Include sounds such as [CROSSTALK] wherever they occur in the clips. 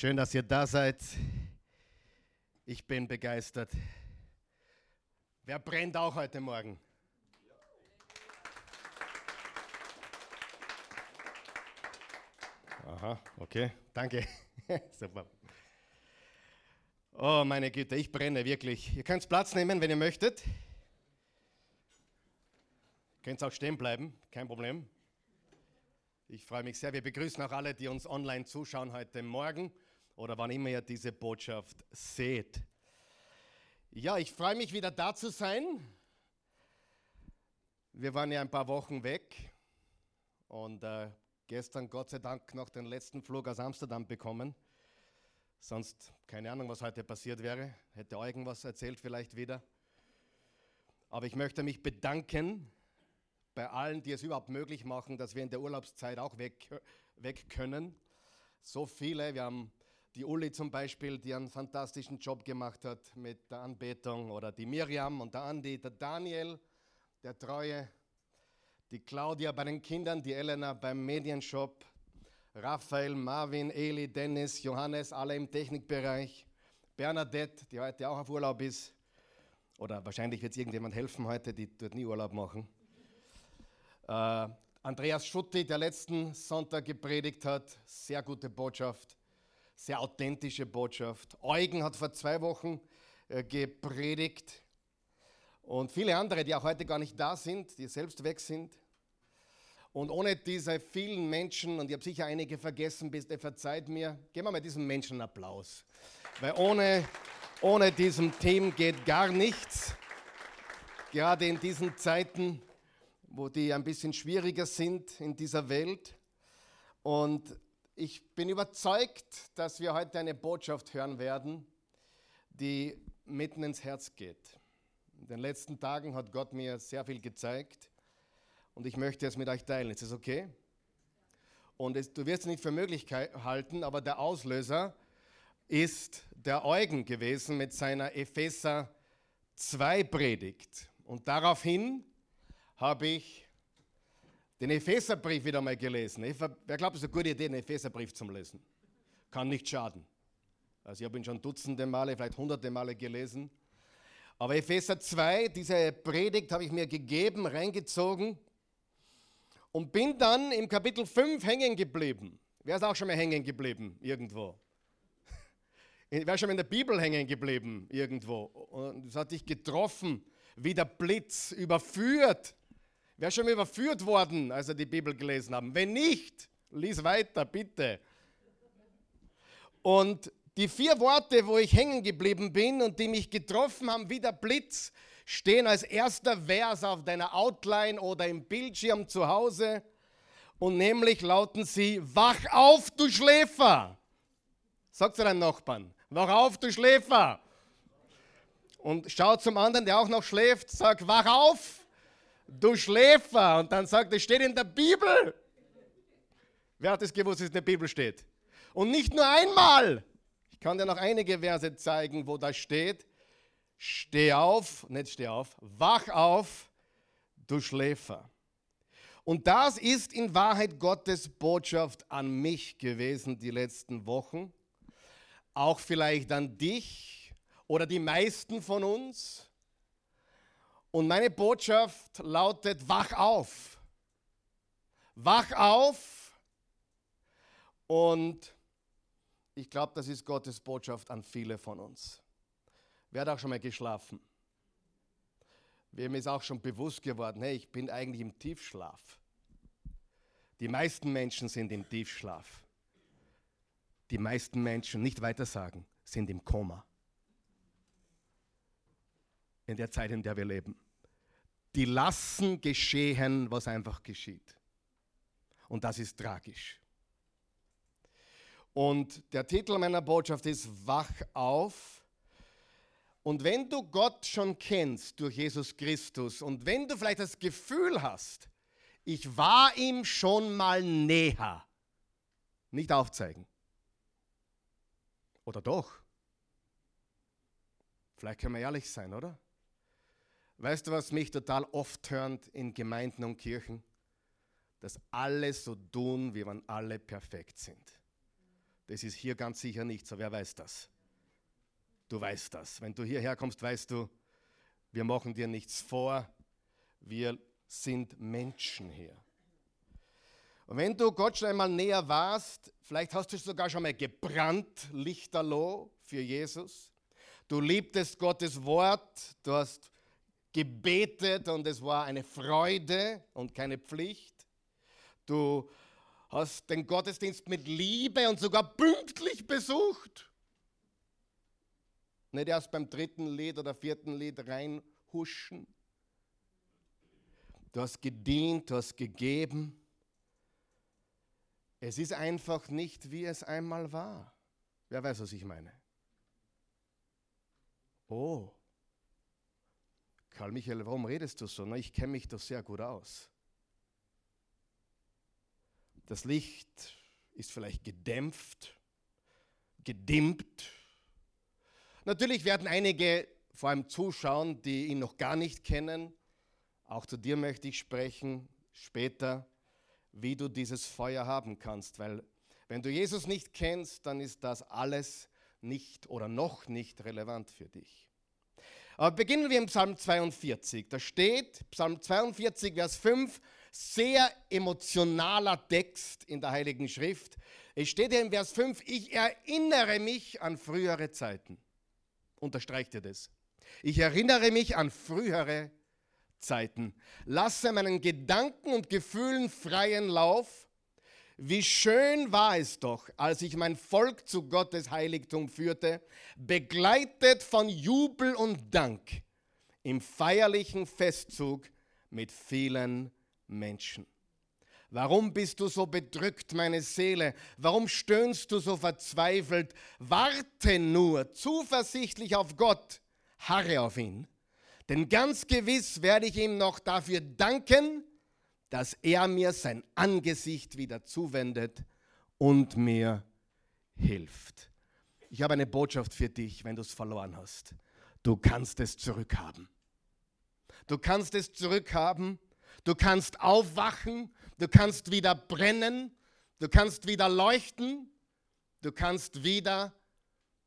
Schön, dass ihr da seid. Ich bin begeistert. Wer brennt auch heute Morgen? Aha, okay, danke. [LAUGHS] Super. Oh, meine Güte, ich brenne wirklich. Ihr könnt Platz nehmen, wenn ihr möchtet. Ihr könnt auch stehen bleiben, kein Problem. Ich freue mich sehr. Wir begrüßen auch alle, die uns online zuschauen heute Morgen oder wann immer ihr diese Botschaft seht. Ja, ich freue mich wieder da zu sein. Wir waren ja ein paar Wochen weg und äh, gestern Gott sei Dank noch den letzten Flug aus Amsterdam bekommen. Sonst keine Ahnung, was heute passiert wäre. Hätte Eugen was erzählt vielleicht wieder. Aber ich möchte mich bedanken bei allen, die es überhaupt möglich machen, dass wir in der Urlaubszeit auch weg, weg können. So viele, wir haben die Uli zum Beispiel, die einen fantastischen Job gemacht hat mit der Anbetung, oder die Miriam und der Andi, der Daniel, der Treue, die Claudia bei den Kindern, die Elena beim Medienshop, Raphael, Marvin, Eli, Dennis, Johannes, alle im Technikbereich, Bernadette, die heute auch auf Urlaub ist, oder wahrscheinlich wird es irgendjemand helfen heute, die dort nie Urlaub machen. Äh, Andreas Schutti, der letzten Sonntag gepredigt hat, sehr gute Botschaft, sehr authentische Botschaft. Eugen hat vor zwei Wochen äh, gepredigt und viele andere, die auch heute gar nicht da sind, die selbst weg sind. Und ohne diese vielen Menschen, und ich habe sicher einige vergessen, bitte verzeiht mir, geben wir mal diesem Menschen einen Applaus. Weil ohne, ohne diesem Team geht gar nichts. Gerade in diesen Zeiten wo die ein bisschen schwieriger sind in dieser Welt. Und ich bin überzeugt, dass wir heute eine Botschaft hören werden, die mitten ins Herz geht. In den letzten Tagen hat Gott mir sehr viel gezeigt und ich möchte es mit euch teilen. Ist das okay? Und es, du wirst es nicht für möglich halten, aber der Auslöser ist der Eugen gewesen mit seiner Epheser 2 Predigt. Und daraufhin habe ich den Epheserbrief wieder mal gelesen. Wer glaubt, es ist eine gute Idee, den Epheserbrief zu lesen? Kann nicht schaden. Also ich habe ihn schon dutzende Male, vielleicht hunderte Male gelesen. Aber Epheser 2, diese Predigt habe ich mir gegeben, reingezogen und bin dann im Kapitel 5 hängen geblieben. Wer ist auch schon mal hängen geblieben irgendwo? [LAUGHS] Wer ist schon mal in der Bibel hängen geblieben irgendwo? Und das hat dich getroffen, wie der Blitz, überführt. Wer schon überführt worden, als er die Bibel gelesen haben? Wenn nicht, lies weiter, bitte. Und die vier Worte, wo ich hängen geblieben bin und die mich getroffen haben wie der Blitz, stehen als erster Vers auf deiner Outline oder im Bildschirm zu Hause. Und nämlich lauten sie, wach auf, du Schläfer. Sag zu deinem Nachbarn, wach auf, du Schläfer. Und schau zum anderen, der auch noch schläft, sag, wach auf, du Schläfer. Und dann sagt, es steht in der Bibel. Wer hat es gewusst, dass es in der Bibel steht? Und nicht nur einmal. Ich kann dir noch einige Verse zeigen, wo das steht. Steh auf, nicht steh auf, wach auf, du Schläfer. Und das ist in Wahrheit Gottes Botschaft an mich gewesen die letzten Wochen. Auch vielleicht an dich oder die meisten von uns. Und meine Botschaft lautet, wach auf. Wach auf. Und ich glaube, das ist Gottes Botschaft an viele von uns. Wer hat auch schon mal geschlafen? Wem ist auch schon bewusst geworden, hey, ich bin eigentlich im Tiefschlaf. Die meisten Menschen sind im Tiefschlaf. Die meisten Menschen, nicht weiter sagen, sind im Koma in der Zeit, in der wir leben. Die lassen geschehen, was einfach geschieht. Und das ist tragisch. Und der Titel meiner Botschaft ist Wach auf. Und wenn du Gott schon kennst durch Jesus Christus und wenn du vielleicht das Gefühl hast, ich war ihm schon mal näher, nicht aufzeigen. Oder doch? Vielleicht können wir ehrlich sein, oder? Weißt du, was mich total oft hört in Gemeinden und Kirchen? Dass alle so tun, wie wenn alle perfekt sind. Das ist hier ganz sicher nicht so. Wer weiß das? Du weißt das. Wenn du hierher kommst, weißt du, wir machen dir nichts vor. Wir sind Menschen hier. Und wenn du Gott schon einmal näher warst, vielleicht hast du sogar schon mal gebrannt, lichterloh für Jesus. Du liebtest Gottes Wort, du hast gebetet und es war eine Freude und keine Pflicht. Du hast den Gottesdienst mit Liebe und sogar pünktlich besucht. Nicht erst beim dritten Lied oder vierten Lied reinhuschen. Du hast gedient, du hast gegeben. Es ist einfach nicht, wie es einmal war. Wer weiß, was ich meine? Oh, Karl Michael, warum redest du so? Na, ich kenne mich doch sehr gut aus. Das Licht ist vielleicht gedämpft, gedimmt. Natürlich werden einige vor allem zuschauen, die ihn noch gar nicht kennen. Auch zu dir möchte ich sprechen später, wie du dieses Feuer haben kannst, weil wenn du Jesus nicht kennst, dann ist das alles nicht oder noch nicht relevant für dich. Aber beginnen wir im Psalm 42. Da steht, Psalm 42, Vers 5, sehr emotionaler Text in der Heiligen Schrift. Es steht hier im Vers 5, ich erinnere mich an frühere Zeiten. Unterstreicht ihr das? Ich erinnere mich an frühere Zeiten. Lasse meinen Gedanken und Gefühlen freien Lauf. Wie schön war es doch, als ich mein Volk zu Gottes Heiligtum führte, begleitet von Jubel und Dank im feierlichen Festzug mit vielen Menschen. Warum bist du so bedrückt, meine Seele? Warum stöhnst du so verzweifelt? Warte nur zuversichtlich auf Gott, harre auf ihn. Denn ganz gewiss werde ich ihm noch dafür danken, dass er mir sein Angesicht wieder zuwendet und mir hilft. Ich habe eine Botschaft für dich, wenn du es verloren hast. Du kannst es zurückhaben. Du kannst es zurückhaben Du kannst aufwachen, du kannst wieder brennen, du kannst wieder leuchten, du kannst wieder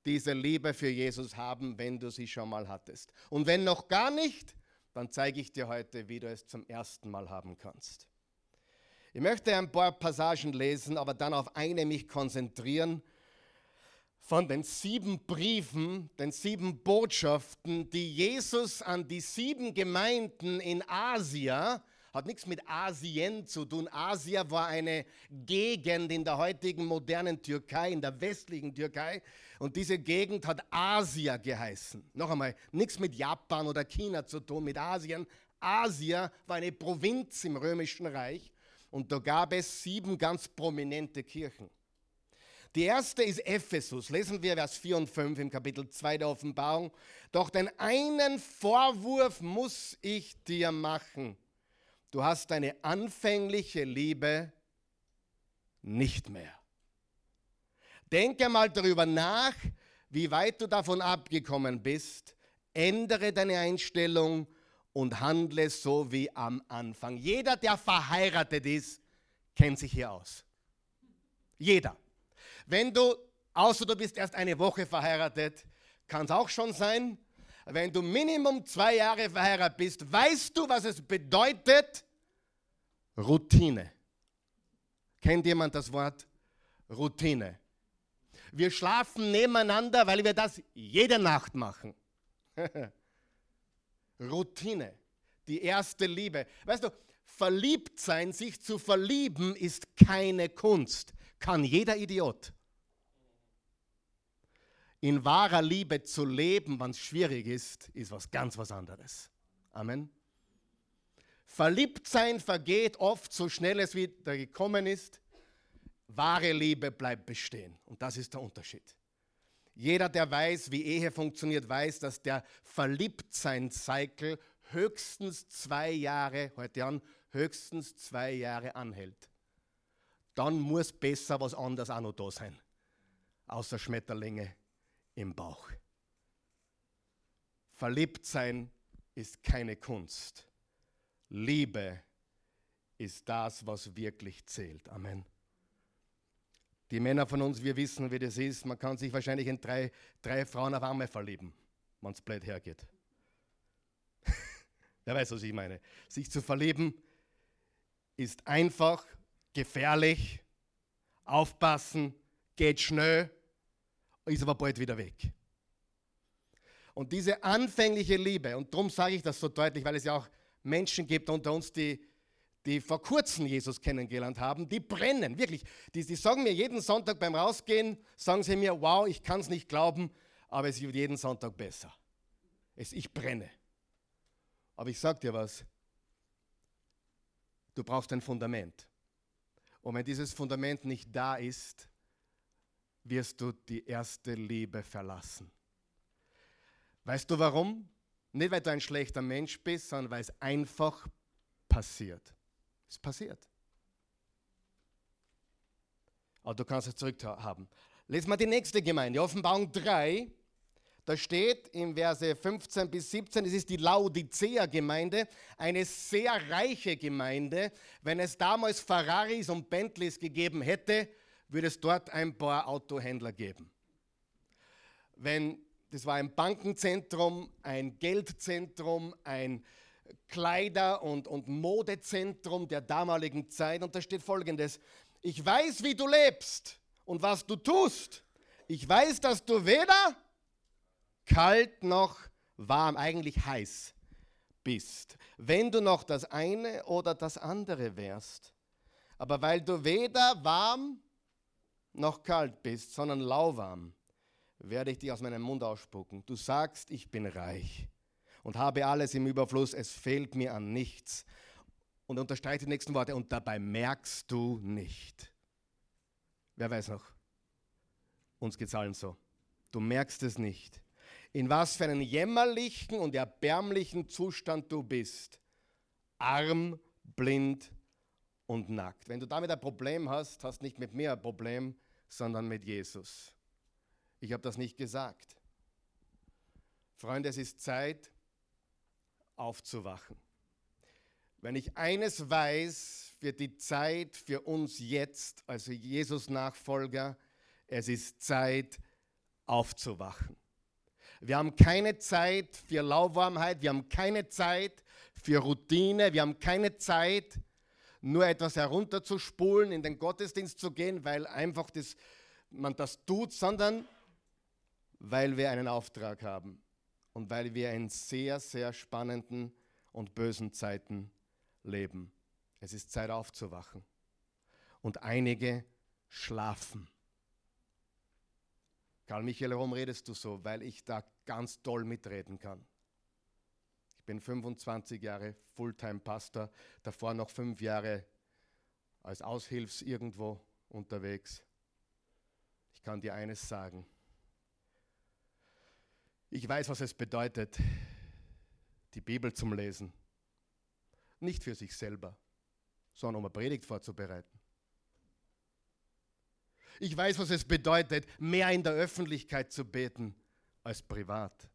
diese Liebe für Jesus haben, wenn du sie schon mal hattest. Und wenn noch gar nicht, dann zeige ich dir heute, wie du es zum ersten Mal haben kannst. Ich möchte ein paar Passagen lesen, aber dann auf eine mich konzentrieren von den sieben Briefen, den sieben Botschaften, die Jesus an die sieben Gemeinden in Asia hat nichts mit Asien zu tun. Asia war eine Gegend in der heutigen modernen Türkei, in der westlichen Türkei. Und diese Gegend hat Asia geheißen. Noch einmal, nichts mit Japan oder China zu tun, mit Asien. Asia war eine Provinz im Römischen Reich und da gab es sieben ganz prominente Kirchen. Die erste ist Ephesus. Lesen wir Vers 4 und 5 im Kapitel 2 der Offenbarung. Doch den einen Vorwurf muss ich dir machen. Du hast deine anfängliche Liebe nicht mehr. Denke mal darüber nach, wie weit du davon abgekommen bist. Ändere deine Einstellung und handle so wie am Anfang. Jeder, der verheiratet ist, kennt sich hier aus. Jeder. Wenn du, außer du bist erst eine Woche verheiratet, kann es auch schon sein, wenn du Minimum zwei Jahre verheiratet bist, weißt du, was es bedeutet? Routine. Kennt jemand das Wort Routine? Wir schlafen nebeneinander, weil wir das jede Nacht machen. [LAUGHS] Routine, die erste Liebe. Weißt du, verliebt sein, sich zu verlieben, ist keine Kunst. Kann jeder Idiot in wahrer Liebe zu leben, wenn es schwierig ist, ist was ganz was anderes. Amen. Verliebtsein vergeht oft so schnell es wieder gekommen ist. Wahre Liebe bleibt bestehen. Und das ist der Unterschied. Jeder, der weiß, wie Ehe funktioniert, weiß, dass der Verliebtsein-Cycle höchstens zwei Jahre, heute an, höchstens zwei Jahre anhält. Dann muss besser was anderes auch noch da sein, außer Schmetterlinge im Bauch. Verliebt sein ist keine Kunst. Liebe ist das, was wirklich zählt. Amen. Die Männer von uns, wir wissen, wie das ist. Man kann sich wahrscheinlich in drei, drei Frauen auf einmal verlieben, wenn es blöd hergeht. [LAUGHS] Wer weiß, was ich meine. Sich zu verlieben ist einfach, gefährlich, aufpassen, geht schnell, ist aber bald wieder weg. Und diese anfängliche Liebe, und darum sage ich das so deutlich, weil es ja auch Menschen gibt unter uns, die, die vor kurzem Jesus kennengelernt haben, die brennen, wirklich. Die, die sagen mir jeden Sonntag beim Rausgehen, sagen sie mir, wow, ich kann es nicht glauben, aber es wird jeden Sonntag besser. Es, ich brenne. Aber ich sage dir was, du brauchst ein Fundament. Und wenn dieses Fundament nicht da ist, wirst du die erste Liebe verlassen. Weißt du warum? Nicht, weil du ein schlechter Mensch bist, sondern weil es einfach passiert. Es passiert. Aber du kannst es zurückhaben. Lesen wir die nächste Gemeinde, Offenbarung 3. Da steht in Verse 15 bis 17, es ist die Laodicea-Gemeinde, eine sehr reiche Gemeinde. Wenn es damals Ferraris und Bentleys gegeben hätte, würde es dort ein paar Autohändler geben. Wenn das war ein Bankenzentrum, ein Geldzentrum, ein Kleider- und, und Modezentrum der damaligen Zeit. Und da steht folgendes, ich weiß, wie du lebst und was du tust. Ich weiß, dass du weder kalt noch warm, eigentlich heiß bist. Wenn du noch das eine oder das andere wärst. Aber weil du weder warm noch kalt bist, sondern lauwarm, werde ich dich aus meinem Mund ausspucken. Du sagst, ich bin reich und habe alles im Überfluss, es fehlt mir an nichts. Und unterstreicht die nächsten Worte, und dabei merkst du nicht. Wer weiß noch? Uns geht es allen so. Du merkst es nicht. In was für einen jämmerlichen und erbärmlichen Zustand du bist. Arm, blind und nackt. Wenn du damit ein Problem hast, hast nicht mit mir ein Problem, sondern mit Jesus. Ich habe das nicht gesagt. Freunde, es ist Zeit aufzuwachen. Wenn ich eines weiß, wird die Zeit für uns jetzt, also Jesus Nachfolger, es ist Zeit aufzuwachen. Wir haben keine Zeit für Lauwarmheit, wir haben keine Zeit für Routine, wir haben keine Zeit, nur etwas herunterzuspulen, in den Gottesdienst zu gehen, weil einfach das, man das tut, sondern weil wir einen Auftrag haben und weil wir in sehr, sehr spannenden und bösen Zeiten leben. Es ist Zeit aufzuwachen. Und einige schlafen. Karl Michael, warum redest du so? Weil ich da ganz toll mitreden kann. Bin 25 Jahre Fulltime-Pastor, davor noch fünf Jahre als Aushilfs irgendwo unterwegs. Ich kann dir eines sagen. Ich weiß, was es bedeutet, die Bibel zum Lesen. Nicht für sich selber, sondern um eine Predigt vorzubereiten. Ich weiß, was es bedeutet, mehr in der Öffentlichkeit zu beten als privat.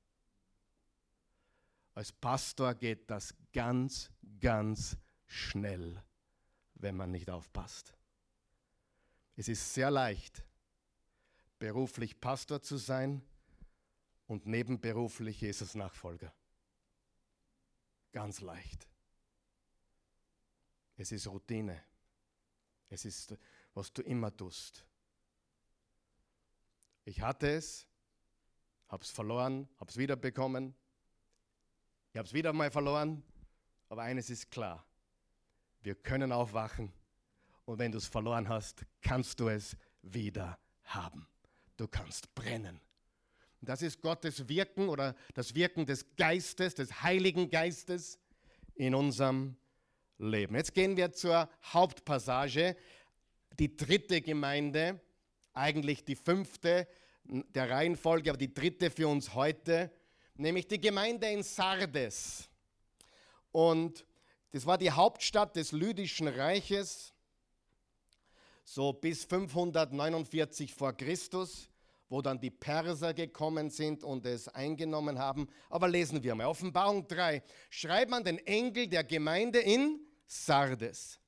Als Pastor geht das ganz, ganz schnell, wenn man nicht aufpasst. Es ist sehr leicht, beruflich Pastor zu sein und nebenberuflich Jesus Nachfolger. Ganz leicht. Es ist Routine. Es ist, was du immer tust. Ich hatte es, habe es verloren, habe es wiederbekommen. Ich habe es wieder mal verloren. Aber eines ist klar. Wir können aufwachen. Und wenn du es verloren hast, kannst du es wieder haben. Du kannst brennen. Das ist Gottes Wirken oder das Wirken des Geistes, des Heiligen Geistes in unserem Leben. Jetzt gehen wir zur Hauptpassage, die dritte Gemeinde, eigentlich die fünfte der Reihenfolge, aber die dritte für uns heute, nämlich die Gemeinde in Sardes. Und das war die Hauptstadt des Lydischen Reiches, so bis 549 vor Christus wo dann die Perser gekommen sind und es eingenommen haben. Aber lesen wir mal. Offenbarung 3. Schreibt man den Engel der Gemeinde in Sardes.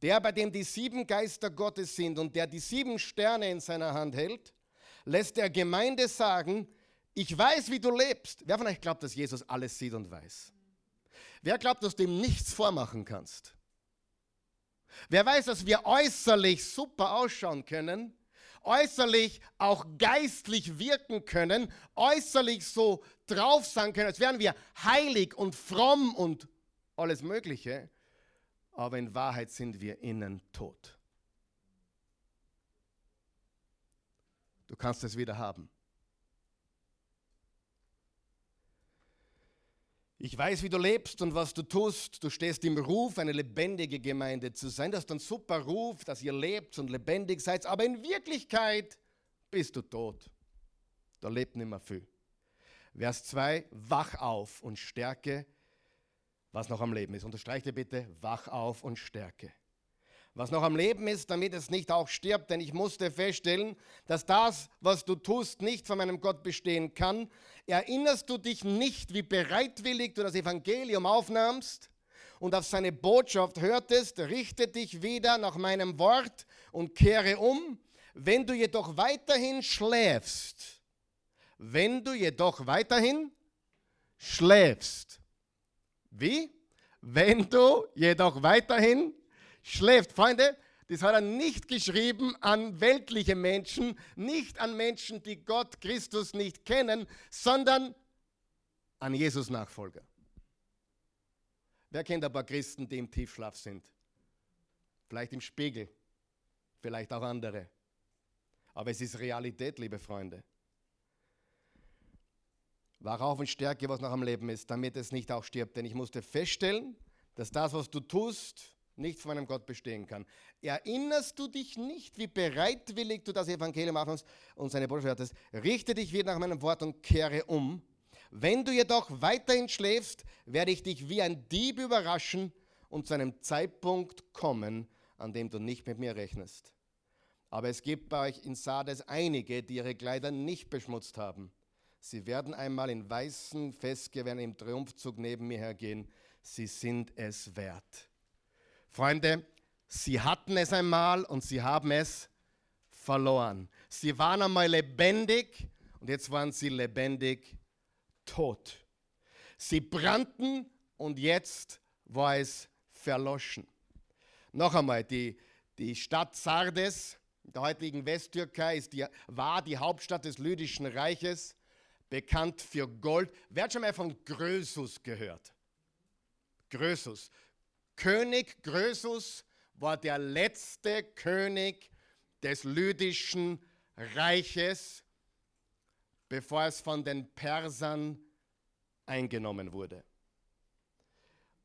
der, bei dem die sieben Geister Gottes sind und der die sieben Sterne in seiner Hand hält, lässt der Gemeinde sagen, ich weiß, wie du lebst. Wer von euch glaubt, dass Jesus alles sieht und weiß? Wer glaubt, dass du ihm nichts vormachen kannst? Wer weiß, dass wir äußerlich super ausschauen können, äußerlich auch geistlich wirken können, äußerlich so drauf sein können, als wären wir heilig und fromm und alles Mögliche, aber in Wahrheit sind wir innen tot. Du kannst es wieder haben. Ich weiß, wie du lebst und was du tust. Du stehst im Ruf, eine lebendige Gemeinde zu sein. Das ist ein super Ruf, dass ihr lebt und lebendig seid. Aber in Wirklichkeit bist du tot. Da lebt nicht mehr viel. Vers 2, wach auf und stärke, was noch am Leben ist. Unterstreiche bitte, wach auf und stärke was noch am Leben ist, damit es nicht auch stirbt. Denn ich musste feststellen, dass das, was du tust, nicht von meinem Gott bestehen kann. Erinnerst du dich nicht, wie bereitwillig du das Evangelium aufnahmst und auf seine Botschaft hörtest? Richte dich wieder nach meinem Wort und kehre um. Wenn du jedoch weiterhin schläfst, wenn du jedoch weiterhin schläfst, wie? Wenn du jedoch weiterhin schläft. Freunde, das hat er nicht geschrieben an weltliche Menschen, nicht an Menschen, die Gott, Christus nicht kennen, sondern an Jesus Nachfolger. Wer kennt ein paar Christen, die im Tiefschlaf sind? Vielleicht im Spiegel, vielleicht auch andere. Aber es ist Realität, liebe Freunde. Wach auf und stärke, was noch am Leben ist, damit es nicht auch stirbt. Denn ich musste feststellen, dass das, was du tust, nicht von einem Gott bestehen kann. Erinnerst du dich nicht, wie bereitwillig du das Evangelium aufnimmst und seine Botschaft hattest? Richte dich wieder nach meinem Wort und kehre um. Wenn du jedoch weiterhin schläfst, werde ich dich wie ein Dieb überraschen und zu einem Zeitpunkt kommen, an dem du nicht mit mir rechnest. Aber es gibt bei euch in Sardes einige, die ihre Kleider nicht beschmutzt haben. Sie werden einmal in weißen Festgewehren im Triumphzug neben mir hergehen. Sie sind es wert. Freunde, sie hatten es einmal und sie haben es verloren. Sie waren einmal lebendig und jetzt waren sie lebendig tot. Sie brannten und jetzt war es verloschen. Noch einmal, die, die Stadt Sardes in der heutigen Westtürkei ist die, war die Hauptstadt des Lydischen Reiches, bekannt für Gold. Wer hat schon mal von Grösus gehört? Grösus. König Grösus war der letzte König des lydischen Reiches, bevor es von den Persern eingenommen wurde.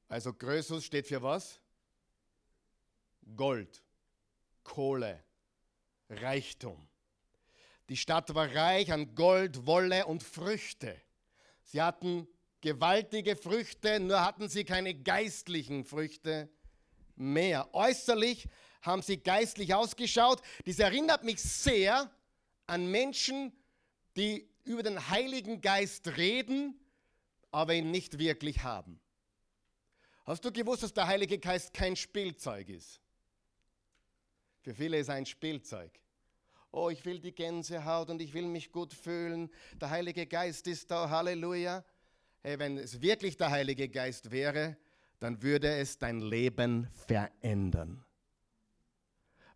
Also Grösus steht für was? Gold, Kohle, Reichtum. Die Stadt war reich an Gold, Wolle und Früchte. Sie hatten gewaltige Früchte, nur hatten sie keine geistlichen Früchte mehr. Äußerlich haben sie geistlich ausgeschaut. Das erinnert mich sehr an Menschen, die über den Heiligen Geist reden, aber ihn nicht wirklich haben. Hast du gewusst, dass der Heilige Geist kein Spielzeug ist? Für viele ist er ein Spielzeug. Oh, ich will die Gänsehaut und ich will mich gut fühlen. Der Heilige Geist ist da, Halleluja hey, wenn es wirklich der Heilige Geist wäre, dann würde es dein Leben verändern.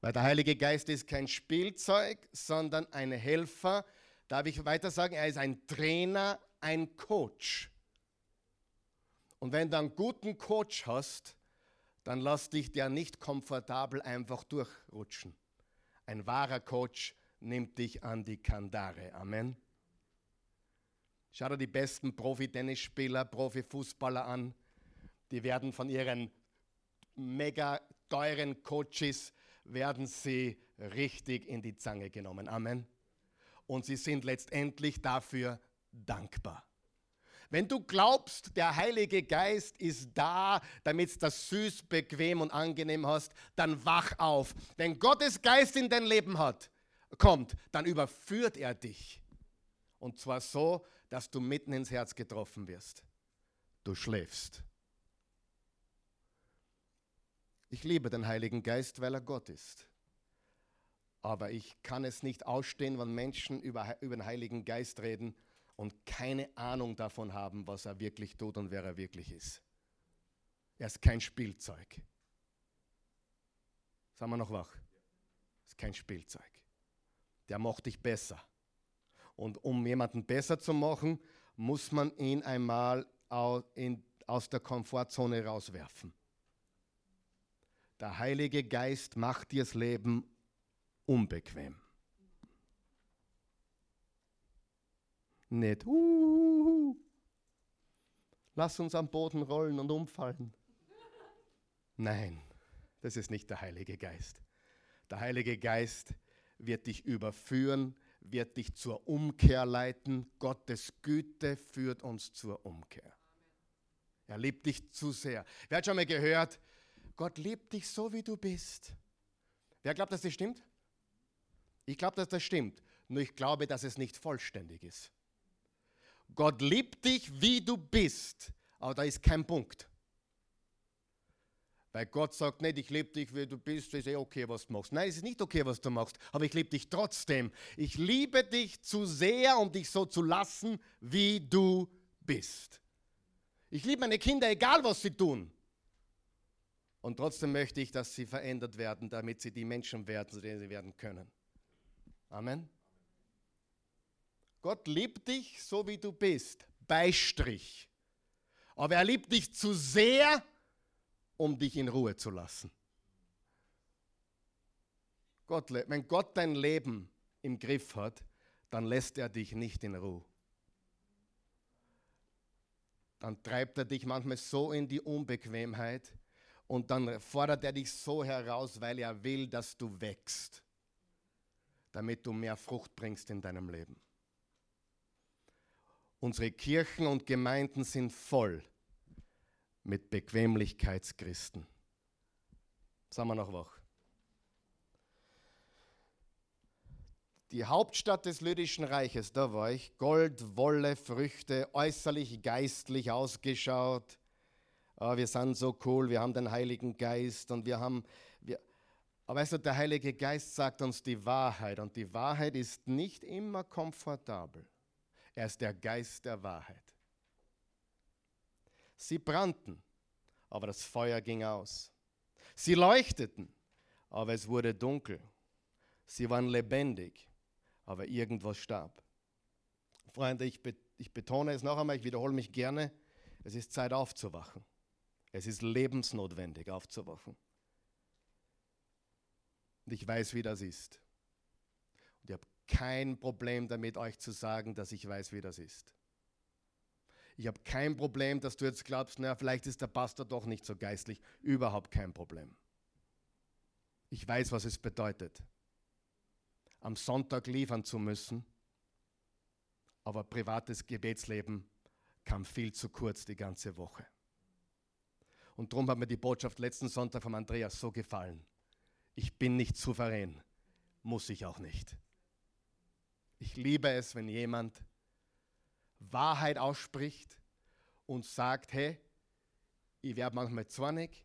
Weil der Heilige Geist ist kein Spielzeug, sondern ein Helfer. Darf ich weiter sagen, er ist ein Trainer, ein Coach. Und wenn du einen guten Coach hast, dann lass dich der nicht komfortabel einfach durchrutschen. Ein wahrer Coach nimmt dich an die Kandare. Amen. Schau dir die besten Profi-Tennisspieler, Profi-Fußballer an. Die werden von ihren mega teuren Coaches, werden sie richtig in die Zange genommen. Amen. Und sie sind letztendlich dafür dankbar. Wenn du glaubst, der Heilige Geist ist da, damit du das süß, bequem und angenehm hast, dann wach auf. Wenn Gottes Geist in dein Leben hat, kommt, dann überführt er dich. Und zwar so, dass du mitten ins Herz getroffen wirst. Du schläfst. Ich liebe den Heiligen Geist, weil er Gott ist. Aber ich kann es nicht ausstehen, wenn Menschen über, über den Heiligen Geist reden und keine Ahnung davon haben, was er wirklich tut und wer er wirklich ist. Er ist kein Spielzeug. Sagen wir noch wach? Er ist kein Spielzeug. Der macht dich besser. Und um jemanden besser zu machen, muss man ihn einmal aus der Komfortzone rauswerfen. Der Heilige Geist macht dir das Leben unbequem. Nicht, uh, lass uns am Boden rollen und umfallen. Nein, das ist nicht der Heilige Geist. Der Heilige Geist wird dich überführen, wird dich zur Umkehr leiten. Gottes Güte führt uns zur Umkehr. Er liebt dich zu sehr. Wer hat schon mal gehört, Gott liebt dich so, wie du bist? Wer glaubt, dass das stimmt? Ich glaube, dass das stimmt. Nur ich glaube, dass es nicht vollständig ist. Gott liebt dich, wie du bist. Aber da ist kein Punkt. Weil Gott sagt nicht, ich liebe dich, wie du bist, ist eh okay, was du machst. Nein, es ist nicht okay, was du machst, aber ich liebe dich trotzdem. Ich liebe dich zu sehr, um dich so zu lassen, wie du bist. Ich liebe meine Kinder, egal was sie tun. Und trotzdem möchte ich, dass sie verändert werden, damit sie die Menschen werden, zu denen sie werden können. Amen. Gott liebt dich so, wie du bist. Beistrich. Aber er liebt dich zu sehr, um dich in Ruhe zu lassen. Gott, wenn Gott dein Leben im Griff hat, dann lässt er dich nicht in Ruhe. Dann treibt er dich manchmal so in die Unbequemheit und dann fordert er dich so heraus, weil er will, dass du wächst, damit du mehr Frucht bringst in deinem Leben. Unsere Kirchen und Gemeinden sind voll mit Bequemlichkeitschristen. Sagen wir noch wach. Die Hauptstadt des Lydischen Reiches, da war ich, Gold, Wolle, Früchte, äußerlich geistlich ausgeschaut. Oh, wir sind so cool, wir haben den Heiligen Geist und wir haben, wir, aber weißt du, der Heilige Geist sagt uns die Wahrheit und die Wahrheit ist nicht immer komfortabel. Er ist der Geist der Wahrheit. Sie brannten, aber das Feuer ging aus. Sie leuchteten, aber es wurde dunkel. Sie waren lebendig, aber irgendwas starb. Freunde, ich, be ich betone es noch einmal, ich wiederhole mich gerne, es ist Zeit aufzuwachen. Es ist lebensnotwendig aufzuwachen. Und ich weiß, wie das ist. Und ich habe kein Problem damit, euch zu sagen, dass ich weiß, wie das ist. Ich habe kein Problem, dass du jetzt glaubst, naja, vielleicht ist der Pastor doch nicht so geistlich. Überhaupt kein Problem. Ich weiß, was es bedeutet, am Sonntag liefern zu müssen, aber privates Gebetsleben kam viel zu kurz die ganze Woche. Und darum hat mir die Botschaft letzten Sonntag von Andreas so gefallen. Ich bin nicht souverän, muss ich auch nicht. Ich liebe es, wenn jemand Wahrheit ausspricht und sagt, hey, ich werde manchmal zornig,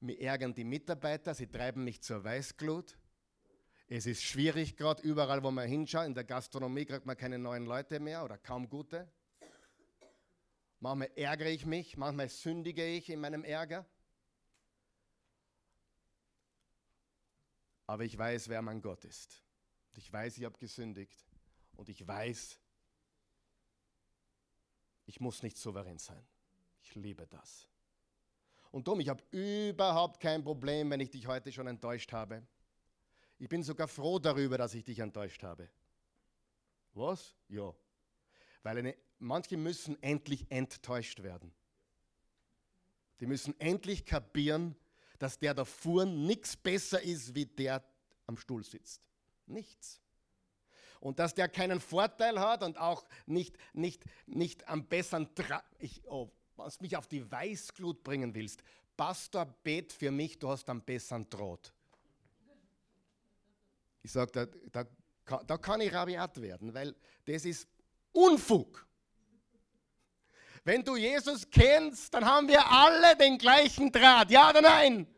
mir ärgern die Mitarbeiter, sie treiben mich zur Weißglut. Es ist schwierig gerade überall, wo man hinschaut. In der Gastronomie kriegt man keine neuen Leute mehr oder kaum gute. Manchmal ärgere ich mich, manchmal sündige ich in meinem Ärger. Aber ich weiß, wer mein Gott ist. Ich weiß, ich habe gesündigt. Und ich weiß, ich muss nicht souverän sein. Ich liebe das. Und darum, ich habe überhaupt kein Problem, wenn ich dich heute schon enttäuscht habe. Ich bin sogar froh darüber, dass ich dich enttäuscht habe. Was? Ja. Weil eine, manche müssen endlich enttäuscht werden. Die müssen endlich kapieren, dass der da vorne nichts besser ist, wie der am Stuhl sitzt. Nichts und dass der keinen Vorteil hat und auch nicht, nicht, nicht am besseren, Tra ich, oh, was mich auf die Weißglut bringen willst. Pastor, bet für mich, du hast einen besseren Draht. Ich sage, da, da, da kann ich rabiat werden, weil das ist Unfug. Wenn du Jesus kennst, dann haben wir alle den gleichen Draht. Ja oder nein?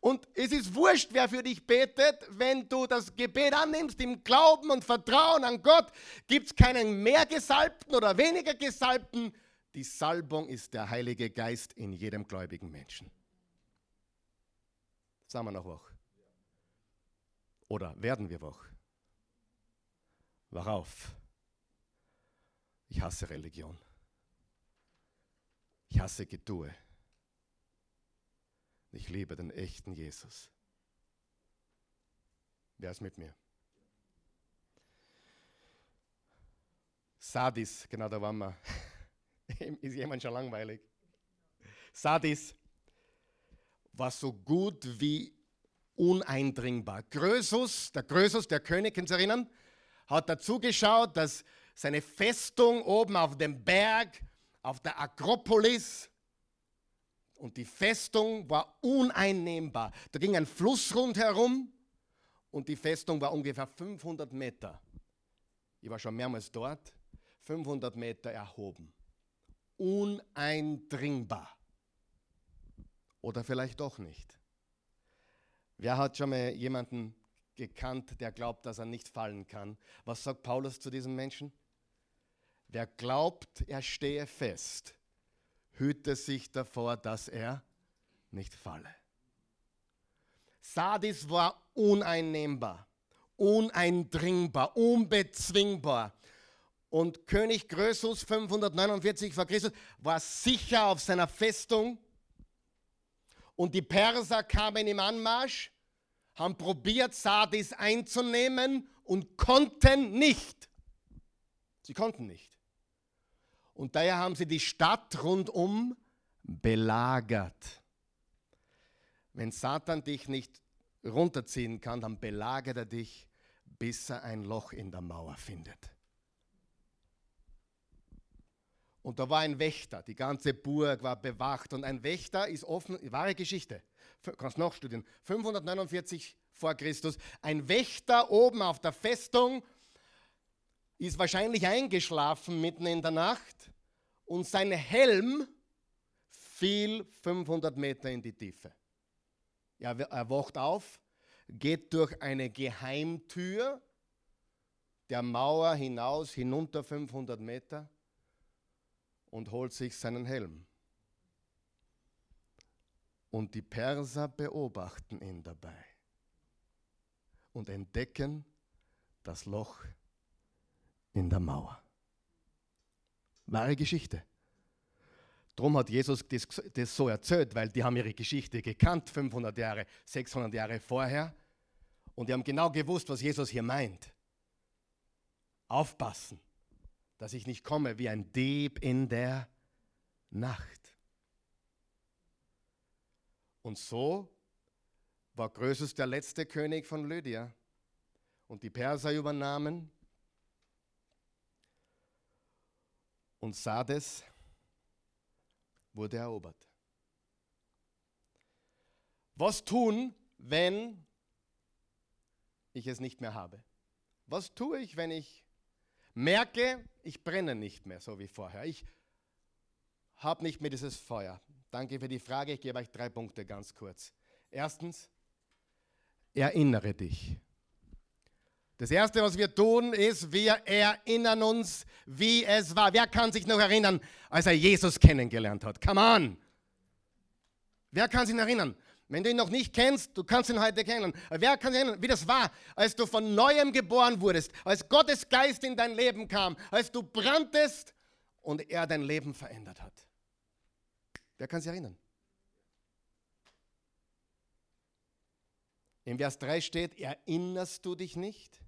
Und es ist wurscht, wer für dich betet. Wenn du das Gebet annimmst im Glauben und Vertrauen an Gott, gibt es keinen mehr Gesalbten oder weniger Gesalbten. Die Salbung ist der Heilige Geist in jedem gläubigen Menschen. Sagen wir noch wach? Oder werden wir wach? Wach auf. Ich hasse Religion. Ich hasse Getue. Ich liebe den echten Jesus. Wer ist mit mir? Sadis, genau da waren wir. [LAUGHS] ist jemand schon langweilig? Sadis war so gut wie uneindringbar. Grösus, der Grösus, der König, können Sie erinnern, hat dazu geschaut, dass seine Festung oben auf dem Berg, auf der Akropolis, und die Festung war uneinnehmbar. Da ging ein Fluss rundherum und die Festung war ungefähr 500 Meter. Ich war schon mehrmals dort, 500 Meter erhoben. Uneindringbar. Oder vielleicht doch nicht. Wer hat schon mal jemanden gekannt, der glaubt, dass er nicht fallen kann? Was sagt Paulus zu diesem Menschen? Wer glaubt, er stehe fest, hüte sich davor, dass er nicht falle. Sardis war uneinnehmbar, uneindringbar, unbezwingbar. Und König Grösus 549 vor Christus war sicher auf seiner Festung. Und die Perser kamen im Anmarsch, haben probiert, Sardis einzunehmen und konnten nicht. Sie konnten nicht. Und daher haben sie die Stadt rundum belagert. Wenn Satan dich nicht runterziehen kann, dann belagert er dich, bis er ein Loch in der Mauer findet. Und da war ein Wächter, die ganze Burg war bewacht und ein Wächter ist offen, wahre Geschichte, kannst noch studieren, 549 vor Christus, ein Wächter oben auf der Festung ist wahrscheinlich eingeschlafen mitten in der Nacht und sein Helm fiel 500 Meter in die Tiefe. Er wacht auf, geht durch eine Geheimtür der Mauer hinaus, hinunter 500 Meter und holt sich seinen Helm. Und die Perser beobachten ihn dabei und entdecken das Loch in der Mauer. Wahre Geschichte. Darum hat Jesus das, das, so erzählt, weil die haben ihre Geschichte gekannt, 500 Jahre, 600 Jahre vorher. Und die haben genau gewusst, was Jesus hier meint. Aufpassen, dass ich nicht komme wie ein Dieb in der Nacht. Und so war Größus der letzte König von Lydia. Und die Perser übernahmen und Sardes wurde erobert. Was tun, wenn ich es nicht mehr habe? Was tue ich, wenn ich merke, ich brenne nicht mehr so wie vorher? Ich habe nicht mehr dieses Feuer. Danke für die Frage. Ich gebe euch drei Punkte ganz kurz. Erstens, erinnere dich. Das Erste, was wir tun, ist, wir erinnern uns, wie es war. Wer kann sich noch erinnern, als er Jesus kennengelernt hat? Come on! Wer kann sich erinnern? Wenn du ihn noch nicht kennst, du kannst ihn heute kennen. Wer kann sich erinnern, wie das war, als du von neuem geboren wurdest, als Gottes Geist in dein Leben kam, als du branntest und er dein Leben verändert hat? Wer kann sich erinnern? In Vers 3 steht, erinnerst du dich nicht?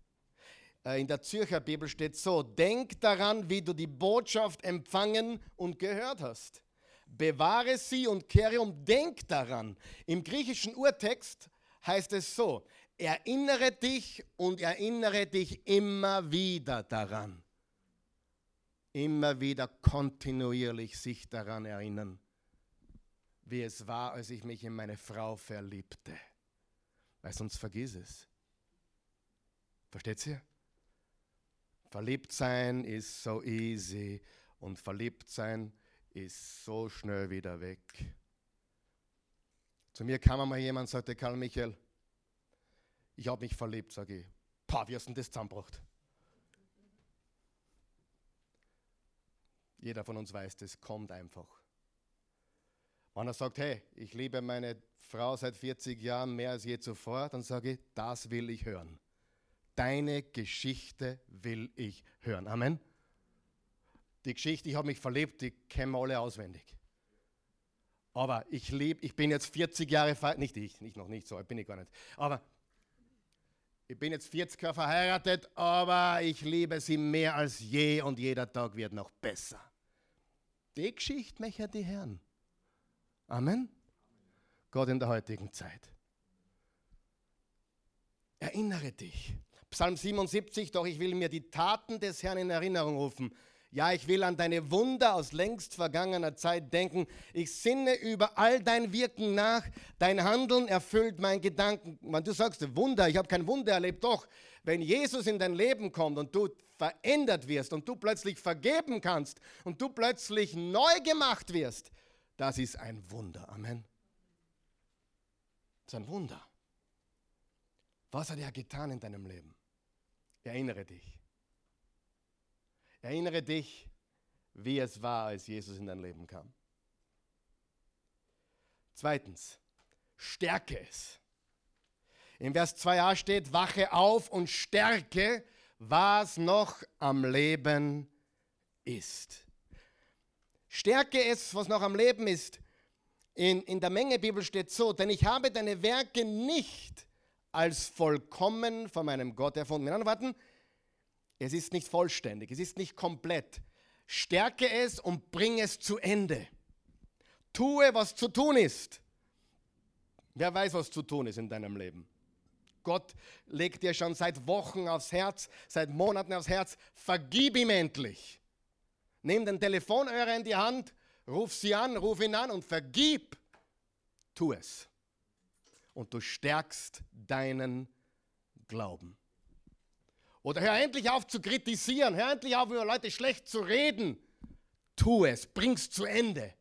Äh, in der Zürcher Bibel steht so, denk daran, wie du die Botschaft empfangen und gehört hast. Bewahre sie und kehre um, denk daran. Im griechischen Urtext heißt es so, erinnere dich und erinnere dich immer wieder daran. Immer wieder kontinuierlich sich daran erinnern, wie es war, als ich mich in meine Frau verliebte. Weil sonst vergiss es. Versteht ihr? Verliebt sein ist so easy und verliebt sein ist so schnell wieder weg. Zu mir kam einmal jemand und sagte, Karl Michael, ich habe mich verliebt, sage ich. Pah, wie hast du das zusammengebracht? Jeder von uns weiß, das kommt einfach. Wenn er sagt, hey, ich liebe meine Frau seit 40 Jahren mehr als je zuvor, dann sage ich, das will ich hören. Deine Geschichte will ich hören. Amen. Die Geschichte, ich habe mich verliebt, die kennen wir alle auswendig. Aber ich liebe, ich bin jetzt 40 Jahre verheiratet, nicht ich, nicht noch nicht so, bin ich gar nicht. Aber ich bin jetzt 40 Jahre verheiratet, aber ich liebe sie mehr als je und jeder Tag wird noch besser. Die Geschichte möchte die Herren. Amen. Gott in der heutigen Zeit. Erinnere dich. Psalm 77, doch ich will mir die Taten des Herrn in Erinnerung rufen. Ja, ich will an deine Wunder aus längst vergangener Zeit denken. Ich sinne über all dein Wirken nach. Dein Handeln erfüllt mein Gedanken. Wenn du sagst, Wunder, ich habe kein Wunder erlebt, doch, wenn Jesus in dein Leben kommt und du verändert wirst und du plötzlich vergeben kannst und du plötzlich neu gemacht wirst, das ist ein Wunder. Amen. Das ist ein Wunder. Was hat er getan in deinem Leben? Erinnere dich. Erinnere dich, wie es war, als Jesus in dein Leben kam. Zweitens, stärke es. In Vers 2a steht, wache auf und stärke, was noch am Leben ist. Stärke es, was noch am Leben ist. In, in der Menge Bibel steht so, denn ich habe deine Werke nicht als vollkommen von meinem Gott erfunden. Mit anderen Worten, es ist nicht vollständig, es ist nicht komplett. Stärke es und bring es zu Ende. Tue, was zu tun ist. Wer weiß, was zu tun ist in deinem Leben? Gott legt dir schon seit Wochen aufs Herz, seit Monaten aufs Herz, vergib ihm endlich. Nimm den Telefonhörer in die Hand, ruf sie an, ruf ihn an und vergib. Tu es. Und du stärkst deinen Glauben. Oder hör endlich auf zu kritisieren, hör endlich auf, über Leute schlecht zu reden. Tu es, bring's zu Ende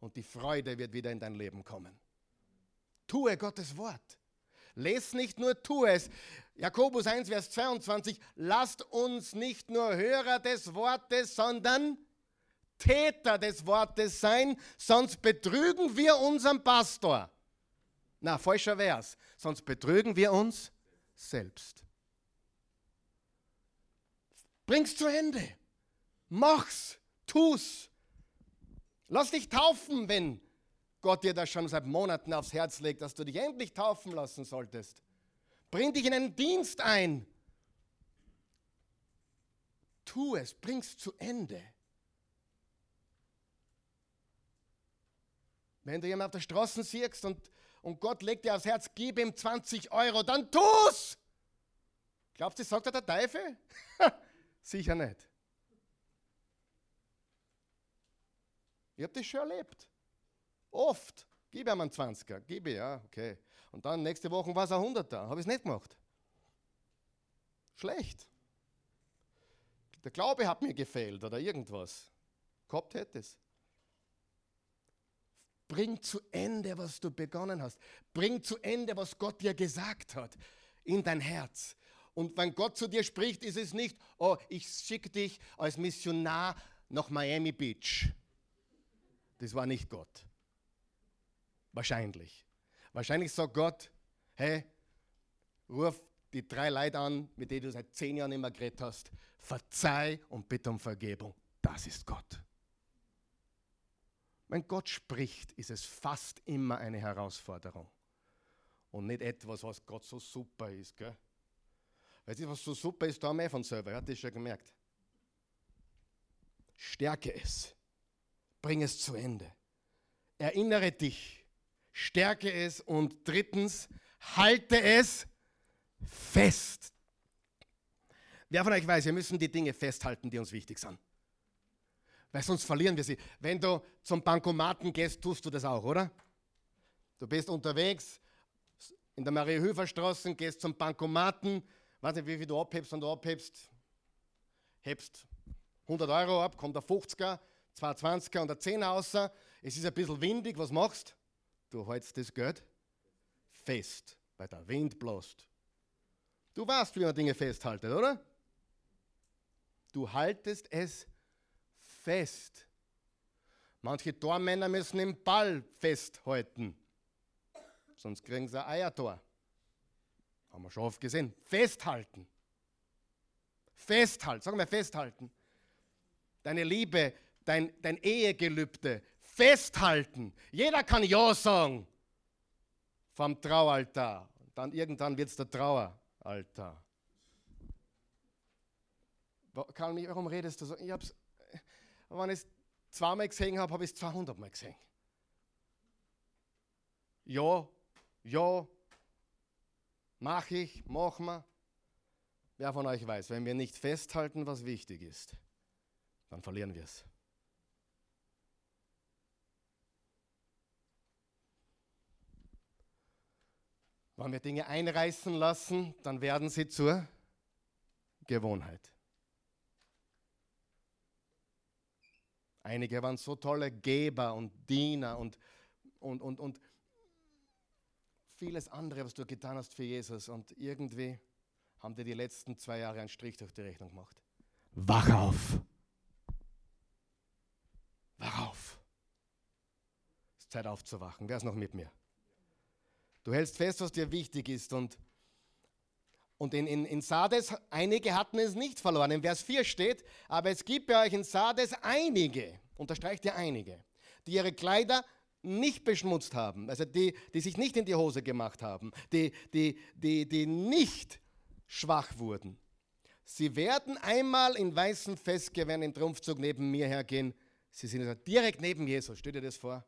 und die Freude wird wieder in dein Leben kommen. Tue Gottes Wort. Les nicht nur, tu es. Jakobus 1, Vers 22, lasst uns nicht nur Hörer des Wortes, sondern Täter des Wortes sein, sonst betrügen wir unseren Pastor. Na, falscher Vers. Sonst betrügen wir uns selbst. Bring's zu Ende. Mach's. Tu's. Lass dich taufen, wenn Gott dir das schon seit Monaten aufs Herz legt, dass du dich endlich taufen lassen solltest. Bring dich in einen Dienst ein. Tu es, bring's zu Ende. Wenn du jemanden auf der Straße siehst und, und Gott legt dir aufs Herz, gib ihm 20 Euro, dann tu's! Glaubst du, sagt er der Teufel? [LAUGHS] Sicher nicht. Ich habe das schon erlebt. Oft. Gib ihm einen 20er. Gib ihm, ja, okay. Und dann nächste Woche war es ein 100er. Habe ich es nicht gemacht. Schlecht. Der Glaube hat mir gefehlt oder irgendwas. Gehabt hätte es. Bring zu Ende, was du begonnen hast. Bring zu Ende, was Gott dir gesagt hat, in dein Herz. Und wenn Gott zu dir spricht, ist es nicht, oh, ich schicke dich als Missionar nach Miami Beach. Das war nicht Gott. Wahrscheinlich. Wahrscheinlich sagt Gott, hey, ruf die drei Leute an, mit denen du seit zehn Jahren immer geredet hast, verzeih und bitte um Vergebung. Das ist Gott. Wenn Gott spricht, ist es fast immer eine Herausforderung. Und nicht etwas, was Gott so super ist. Gell? Weißt du, was so super ist, da haben wir von selber, hat das schon gemerkt. Stärke es. Bring es zu Ende. Erinnere dich. Stärke es. Und drittens, halte es fest. Wer von euch weiß, wir müssen die Dinge festhalten, die uns wichtig sind. Weil sonst verlieren wir sie. Wenn du zum Bankomaten gehst, tust du das auch, oder? Du bist unterwegs in der Marie-Höfer-Straße, gehst zum Bankomaten, weiß nicht, wie viel du abhebst, wenn du abhebst, hebst 100 Euro ab, kommt der 50er, 220er und der 10er raus. Es ist ein bisschen windig, was machst du? Du hältst das Geld fest, weil der Wind bloßt. Du weißt, wie man Dinge festhaltet, oder? Du haltest es fest. Manche Tormänner müssen im Ball festhalten, sonst kriegen sie ein Eiertor. Haben wir schon oft gesehen. Festhalten. Festhalten, sagen wir festhalten. Deine Liebe, dein, dein Ehegelübde, festhalten. Jeder kann Ja sagen vom Traualtar. Dann irgendwann wird es der Traueraltar. Karl, warum redest du so? Ich hab's, wenn ich es zweimal gesehen habe, habe ich es 200 Mal gesehen. Ja, ja, mach ich, machen wir. Wer von euch weiß, wenn wir nicht festhalten, was wichtig ist, dann verlieren wir es. Wenn wir Dinge einreißen lassen, dann werden sie zur Gewohnheit. Einige waren so tolle Geber und Diener und, und, und, und vieles andere, was du getan hast für Jesus. Und irgendwie haben dir die letzten zwei Jahre einen Strich durch die Rechnung gemacht. Wach auf! Wach auf! Es ist Zeit aufzuwachen. Wer ist noch mit mir? Du hältst fest, was dir wichtig ist. Und, und in, in, in Sardes, einige hatten es nicht verloren. In Vers 4 steht, aber es gibt bei euch in Sardes einige, unterstreicht ihr einige, die ihre Kleider nicht beschmutzt haben, also die, die sich nicht in die Hose gemacht haben, die, die, die, die nicht schwach wurden. Sie werden einmal in weißen Festgewändern im Trumpfzug neben mir hergehen. Sie sind direkt neben Jesus. Stell dir das vor?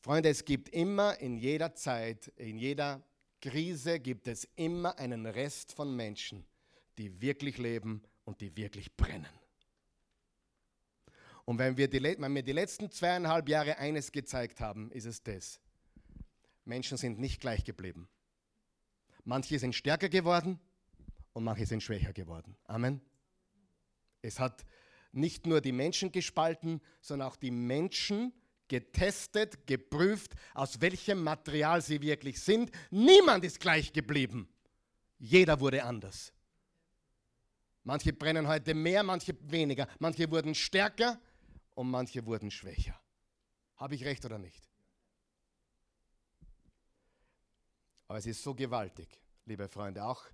Freunde, es gibt immer in jeder Zeit, in jeder Krise gibt es immer einen Rest von Menschen, die wirklich leben und die wirklich brennen. Und wenn wir, die, wenn wir die letzten zweieinhalb Jahre eines gezeigt haben, ist es das. Menschen sind nicht gleich geblieben. Manche sind stärker geworden und manche sind schwächer geworden. Amen. Es hat nicht nur die Menschen gespalten, sondern auch die Menschen getestet, geprüft, aus welchem Material sie wirklich sind. Niemand ist gleich geblieben. Jeder wurde anders. Manche brennen heute mehr, manche weniger. Manche wurden stärker und manche wurden schwächer. Habe ich recht oder nicht? Aber es ist so gewaltig, liebe Freunde, auch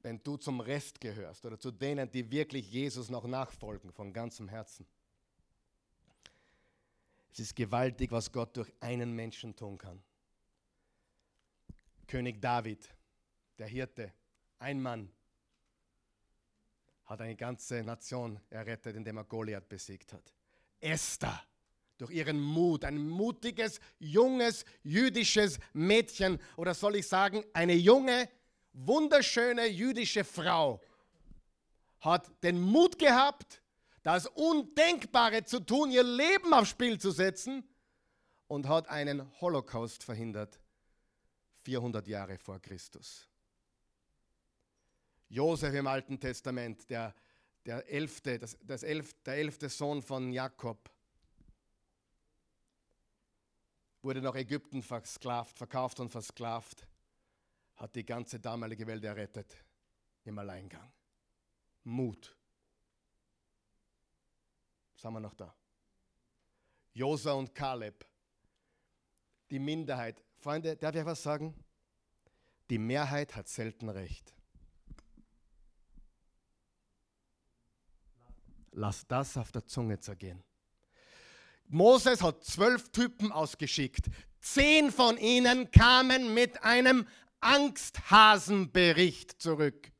wenn du zum Rest gehörst oder zu denen, die wirklich Jesus noch nachfolgen von ganzem Herzen. Es ist gewaltig, was Gott durch einen Menschen tun kann. König David, der Hirte, ein Mann, hat eine ganze Nation errettet, indem er Goliath besiegt hat. Esther, durch ihren Mut, ein mutiges, junges, jüdisches Mädchen oder soll ich sagen, eine junge, wunderschöne jüdische Frau, hat den Mut gehabt, das Undenkbare zu tun, ihr Leben aufs Spiel zu setzen und hat einen Holocaust verhindert, 400 Jahre vor Christus. Josef im Alten Testament, der, der, elfte, das, das elf, der elfte Sohn von Jakob, wurde nach Ägypten versklavt, verkauft und versklavt, hat die ganze damalige Welt errettet im Alleingang. Mut. Sind wir noch da? Josa und Kaleb, die Minderheit. Freunde, darf ich was sagen? Die Mehrheit hat selten recht. Lass das auf der Zunge zergehen. Moses hat zwölf Typen ausgeschickt. Zehn von ihnen kamen mit einem Angsthasenbericht zurück.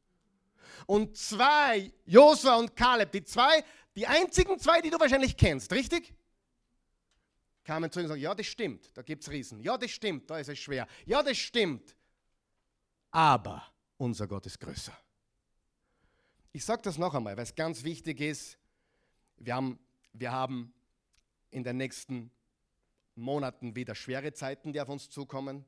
Und zwei, Josua und Kaleb, die zwei die einzigen zwei, die du wahrscheinlich kennst, richtig? Kamen zu und sagen, ja, das stimmt, da gibt es Riesen. Ja, das stimmt, da ist es schwer. Ja, das stimmt. Aber unser Gott ist größer. Ich sage das noch einmal, weil es ganz wichtig ist. Wir haben, wir haben in den nächsten Monaten wieder schwere Zeiten, die auf uns zukommen.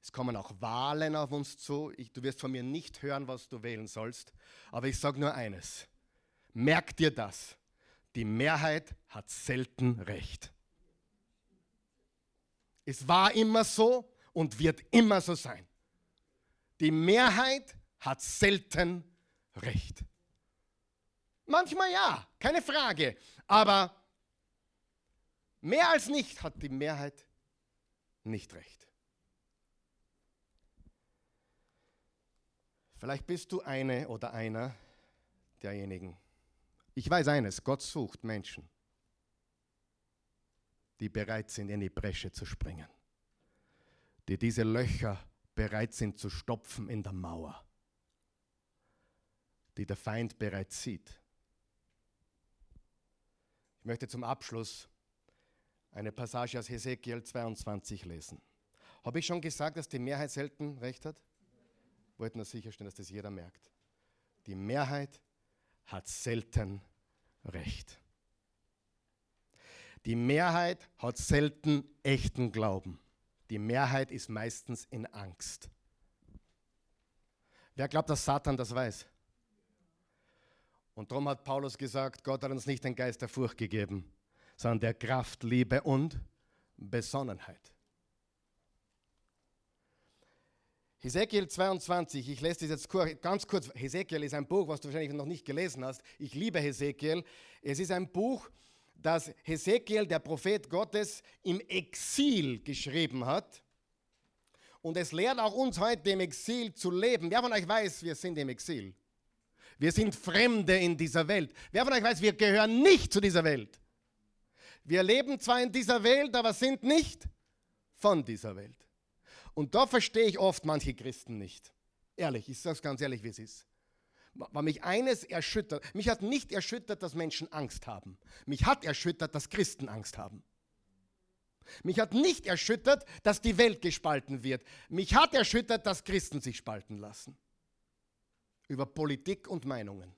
Es kommen auch Wahlen auf uns zu. Ich, du wirst von mir nicht hören, was du wählen sollst. Aber ich sage nur eines. Merk dir das. Die Mehrheit hat selten recht. Es war immer so und wird immer so sein. Die Mehrheit hat selten Recht. Manchmal ja, keine Frage. Aber mehr als nicht hat die Mehrheit nicht recht. Vielleicht bist du eine oder einer derjenigen. Ich weiß eines, Gott sucht Menschen, die bereit sind, in die Bresche zu springen, die diese Löcher bereit sind zu stopfen in der Mauer, die der Feind bereits sieht. Ich möchte zum Abschluss eine Passage aus Hesekiel 22 lesen. Habe ich schon gesagt, dass die Mehrheit selten recht hat? Wollten nur sicherstellen, dass das jeder merkt. Die Mehrheit hat selten recht. Die Mehrheit hat selten echten Glauben. Die Mehrheit ist meistens in Angst. Wer glaubt, dass Satan das weiß? Und darum hat Paulus gesagt, Gott hat uns nicht den Geist der Furcht gegeben, sondern der Kraft, Liebe und Besonnenheit. Hesekiel 22, ich lese das jetzt ganz kurz. Hesekiel ist ein Buch, was du wahrscheinlich noch nicht gelesen hast. Ich liebe Hesekiel. Es ist ein Buch, das Hesekiel, der Prophet Gottes, im Exil geschrieben hat. Und es lehrt auch uns heute im Exil zu leben. Wer von euch weiß, wir sind im Exil? Wir sind Fremde in dieser Welt. Wer von euch weiß, wir gehören nicht zu dieser Welt? Wir leben zwar in dieser Welt, aber sind nicht von dieser Welt. Und da verstehe ich oft manche Christen nicht. Ehrlich, ich sage es ganz ehrlich, wie es ist. Weil mich eines erschüttert. Mich hat nicht erschüttert, dass Menschen Angst haben. Mich hat erschüttert, dass Christen Angst haben. Mich hat nicht erschüttert, dass die Welt gespalten wird. Mich hat erschüttert, dass Christen sich spalten lassen. Über Politik und Meinungen.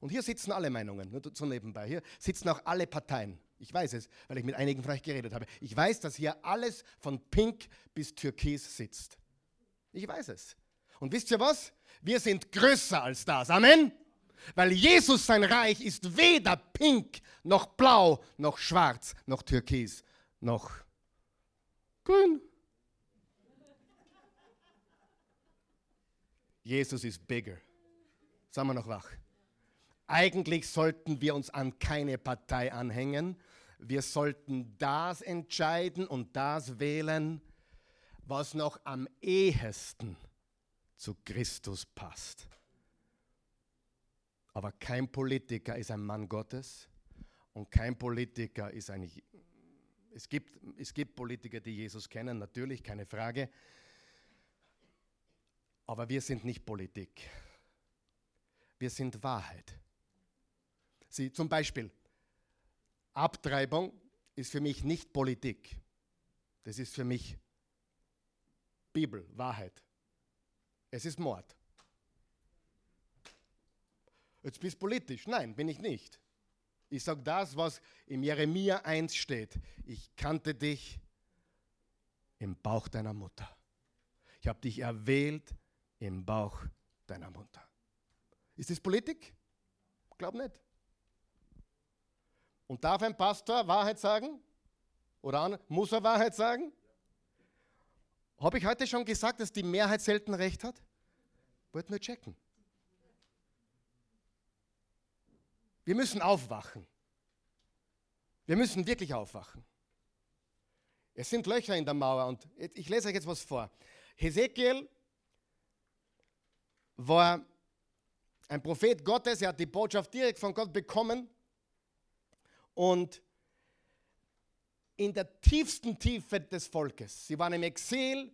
Und hier sitzen alle Meinungen, nur so nebenbei. Hier sitzen auch alle Parteien. Ich weiß es, weil ich mit einigen euch geredet habe. Ich weiß, dass hier alles von Pink bis Türkis sitzt. Ich weiß es. Und wisst ihr was? Wir sind größer als das. Amen. Weil Jesus sein Reich ist weder pink, noch blau, noch schwarz, noch türkis, noch grün. Jesus ist bigger. Sagen wir noch wach. Eigentlich sollten wir uns an keine Partei anhängen, wir sollten das entscheiden und das wählen, was noch am ehesten zu Christus passt. Aber kein Politiker ist ein Mann Gottes und kein Politiker ist ein... Es gibt, es gibt Politiker, die Jesus kennen, natürlich, keine Frage. Aber wir sind nicht Politik. Wir sind Wahrheit. Sie, zum Beispiel, Abtreibung ist für mich nicht Politik. Das ist für mich Bibel, Wahrheit. Es ist Mord. Jetzt bist du politisch. Nein, bin ich nicht. Ich sage das, was im Jeremia 1 steht. Ich kannte dich im Bauch deiner Mutter. Ich habe dich erwählt im Bauch deiner Mutter. Ist das Politik? Glaub nicht. Und darf ein Pastor Wahrheit sagen? Oder muss er Wahrheit sagen? Habe ich heute schon gesagt, dass die Mehrheit selten recht hat? Wollt nur checken. Wir müssen aufwachen. Wir müssen wirklich aufwachen. Es sind Löcher in der Mauer und ich lese euch jetzt was vor. Hesekiel war ein Prophet Gottes, er hat die Botschaft direkt von Gott bekommen und in der tiefsten Tiefe des Volkes. Sie waren im Exil,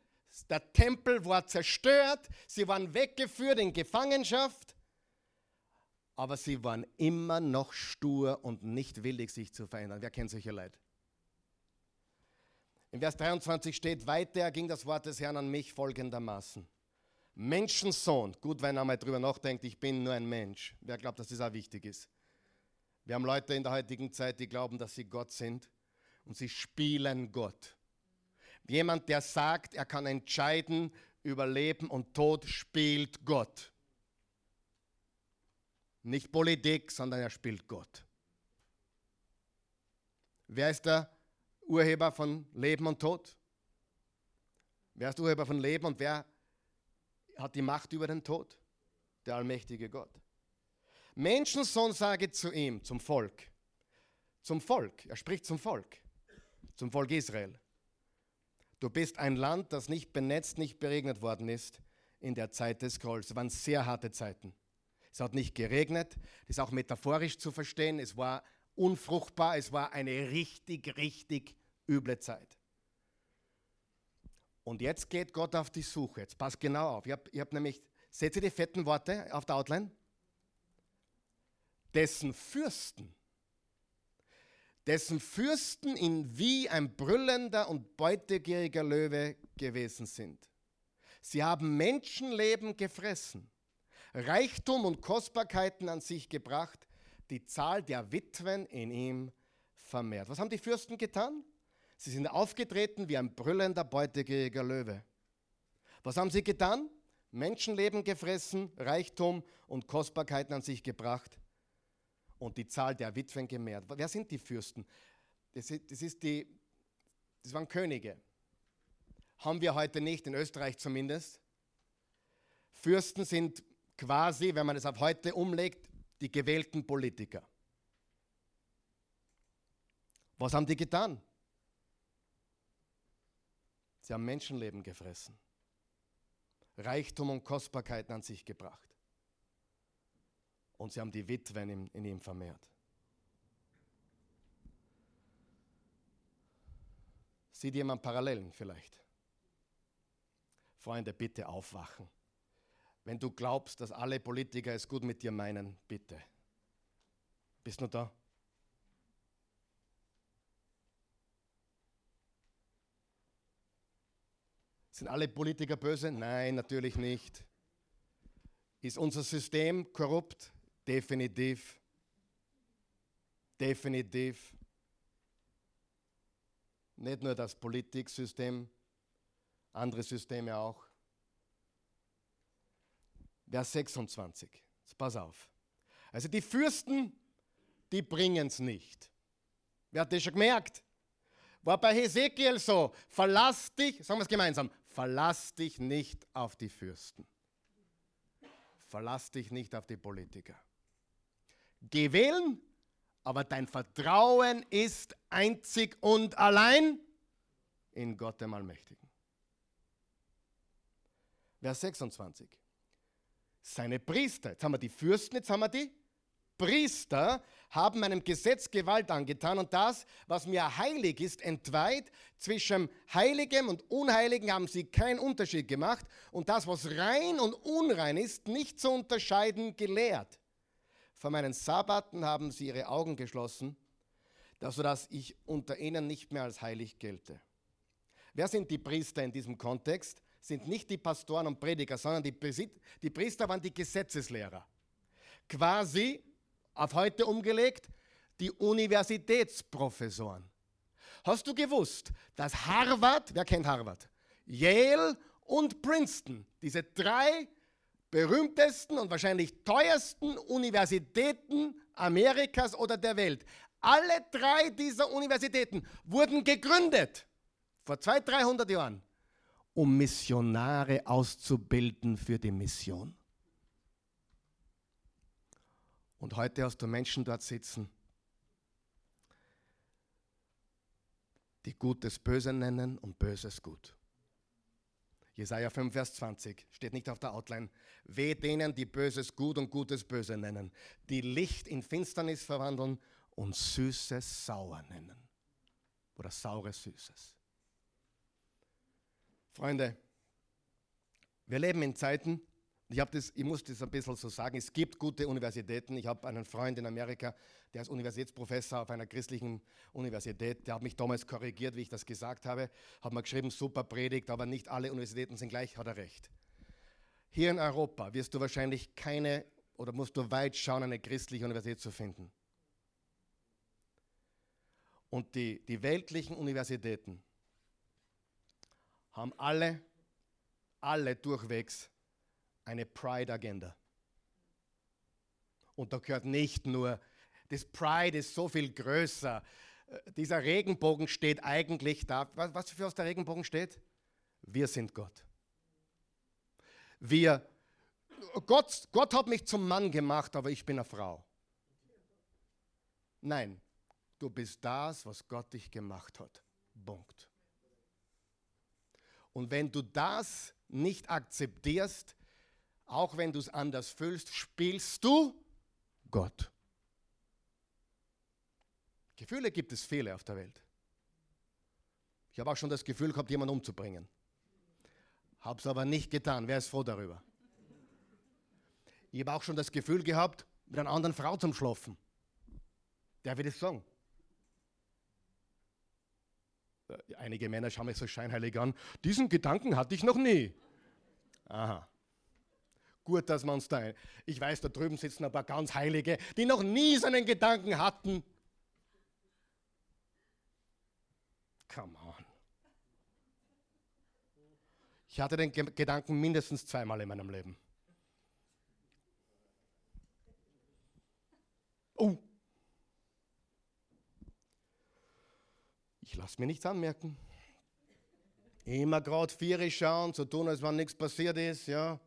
der Tempel war zerstört, sie waren weggeführt in Gefangenschaft, aber sie waren immer noch stur und nicht willig, sich zu verändern. Wer kennt solche Leute? In Vers 23 steht, weiter ging das Wort des Herrn an mich folgendermaßen. Menschensohn, gut, wenn er mal drüber nachdenkt, ich bin nur ein Mensch. Wer glaubt, dass das auch wichtig ist? Wir haben Leute in der heutigen Zeit, die glauben, dass sie Gott sind und sie spielen Gott. Jemand, der sagt, er kann entscheiden über Leben und Tod, spielt Gott. Nicht Politik, sondern er spielt Gott. Wer ist der Urheber von Leben und Tod? Wer ist Urheber von Leben und wer hat die Macht über den Tod? Der allmächtige Gott. Menschensohn sage zu ihm, zum Volk, zum Volk, er spricht zum Volk, zum Volk Israel. Du bist ein Land, das nicht benetzt, nicht beregnet worden ist in der Zeit des Grolls. Es waren sehr harte Zeiten. Es hat nicht geregnet, das ist auch metaphorisch zu verstehen. Es war unfruchtbar, es war eine richtig, richtig üble Zeit. Und jetzt geht Gott auf die Suche. Jetzt passt genau auf. Ich habe hab nämlich, seht ihr die fetten Worte auf der Outline? Dessen Fürsten, dessen Fürsten in wie ein brüllender und beutegieriger Löwe gewesen sind. Sie haben Menschenleben gefressen, Reichtum und Kostbarkeiten an sich gebracht, die Zahl der Witwen in ihm vermehrt. Was haben die Fürsten getan? Sie sind aufgetreten wie ein brüllender, beutegieriger Löwe. Was haben sie getan? Menschenleben gefressen, Reichtum und Kostbarkeiten an sich gebracht und die Zahl der Witwen gemehrt. Wer sind die Fürsten? Das, ist, das, ist die, das waren Könige. Haben wir heute nicht, in Österreich zumindest. Fürsten sind quasi, wenn man es auf heute umlegt, die gewählten Politiker. Was haben die getan? Sie haben Menschenleben gefressen, Reichtum und Kostbarkeiten an sich gebracht. Und sie haben die Witwen in, ihm vermehrt. Sieht jemand Parallelen vielleicht? Freunde, bitte aufwachen. Wenn du glaubst, dass alle Politiker es gut mit dir meinen, bitte. Bist du da? Sind alle Politiker böse? Nein, natürlich nicht. Ist unser System korrupt? Definitiv. Definitiv. Nicht nur das Politiksystem, andere Systeme auch. Vers 26. Jetzt pass auf. Also die Fürsten, die bringen es nicht. Wer hat das schon gemerkt? War bei Hesekiel so, verlass dich, sagen wir es gemeinsam, Verlass dich nicht auf die Fürsten. Verlass dich nicht auf die Politiker. Geh wählen, aber dein Vertrauen ist einzig und allein in Gott dem Allmächtigen. Vers 26. Seine Priester, jetzt haben wir die Fürsten, jetzt haben wir die Priester haben meinem Gesetz Gewalt angetan und das, was mir heilig ist, entweiht. Zwischen Heiligem und Unheiligen haben sie keinen Unterschied gemacht und das, was rein und unrein ist, nicht zu unterscheiden gelehrt. Vor meinen Sabbaten haben sie ihre Augen geschlossen, sodass ich unter ihnen nicht mehr als heilig gelte. Wer sind die Priester in diesem Kontext? Sind nicht die Pastoren und Prediger, sondern die, die Priester waren die Gesetzeslehrer. Quasi auf heute umgelegt, die Universitätsprofessoren. Hast du gewusst, dass Harvard, wer kennt Harvard? Yale und Princeton, diese drei berühmtesten und wahrscheinlich teuersten Universitäten Amerikas oder der Welt, alle drei dieser Universitäten wurden gegründet vor 200, 300 Jahren, um Missionare auszubilden für die Mission. Und heute hast du Menschen dort sitzen, die Gutes böse nennen und Böses gut. Jesaja 5, Vers 20 steht nicht auf der Outline. Weh denen, die Böses gut und Gutes böse nennen, die Licht in Finsternis verwandeln und Süßes sauer nennen. Oder saures Süßes. Freunde, wir leben in Zeiten, ich, das, ich muss das ein bisschen so sagen, es gibt gute Universitäten. Ich habe einen Freund in Amerika, der ist Universitätsprofessor auf einer christlichen Universität. Der hat mich damals korrigiert, wie ich das gesagt habe. Hat mir geschrieben, super Predigt, aber nicht alle Universitäten sind gleich, hat er recht. Hier in Europa wirst du wahrscheinlich keine oder musst du weit schauen, eine christliche Universität zu finden. Und die, die weltlichen Universitäten haben alle, alle durchwegs eine Pride-Agenda. Und da gehört nicht nur, das Pride ist so viel größer. Äh, dieser Regenbogen steht eigentlich da. Was, was für aus der Regenbogen steht? Wir sind Gott. Wir, Gott, Gott hat mich zum Mann gemacht, aber ich bin eine Frau. Nein, du bist das, was Gott dich gemacht hat. Punkt. Und wenn du das nicht akzeptierst, auch wenn du es anders fühlst, spielst du Gott. Gefühle gibt es viele auf der Welt. Ich habe auch schon das Gefühl gehabt, jemanden umzubringen. Habe es aber nicht getan. Wer ist froh darüber? Ich habe auch schon das Gefühl gehabt, mit einer anderen Frau zum Schlafen. Der wird es sagen. Äh, einige Männer schauen mich so scheinheilig an. Diesen Gedanken hatte ich noch nie. Aha. Gut, dass man uns da. Ich weiß, da drüben sitzen ein paar ganz Heilige, die noch nie so einen Gedanken hatten. Come on. Ich hatte den Gedanken mindestens zweimal in meinem Leben. Oh. Ich lasse mir nichts anmerken. Immer gerade vier schauen, so tun, als wenn nichts passiert ist, ja.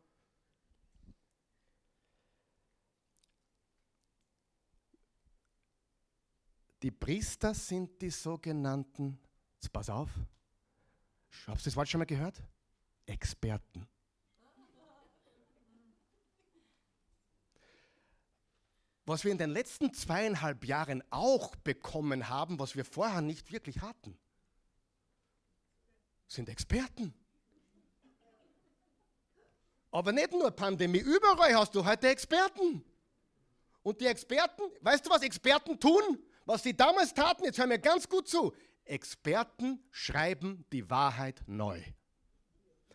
Die Priester sind die sogenannten, jetzt pass auf, habt ihr das Wort schon mal gehört? Experten. Was wir in den letzten zweieinhalb Jahren auch bekommen haben, was wir vorher nicht wirklich hatten, sind Experten. Aber nicht nur Pandemie, überall hast du heute Experten. Und die Experten, weißt du, was Experten tun? Was sie damals taten, jetzt hör mir ganz gut zu. Experten schreiben die Wahrheit neu.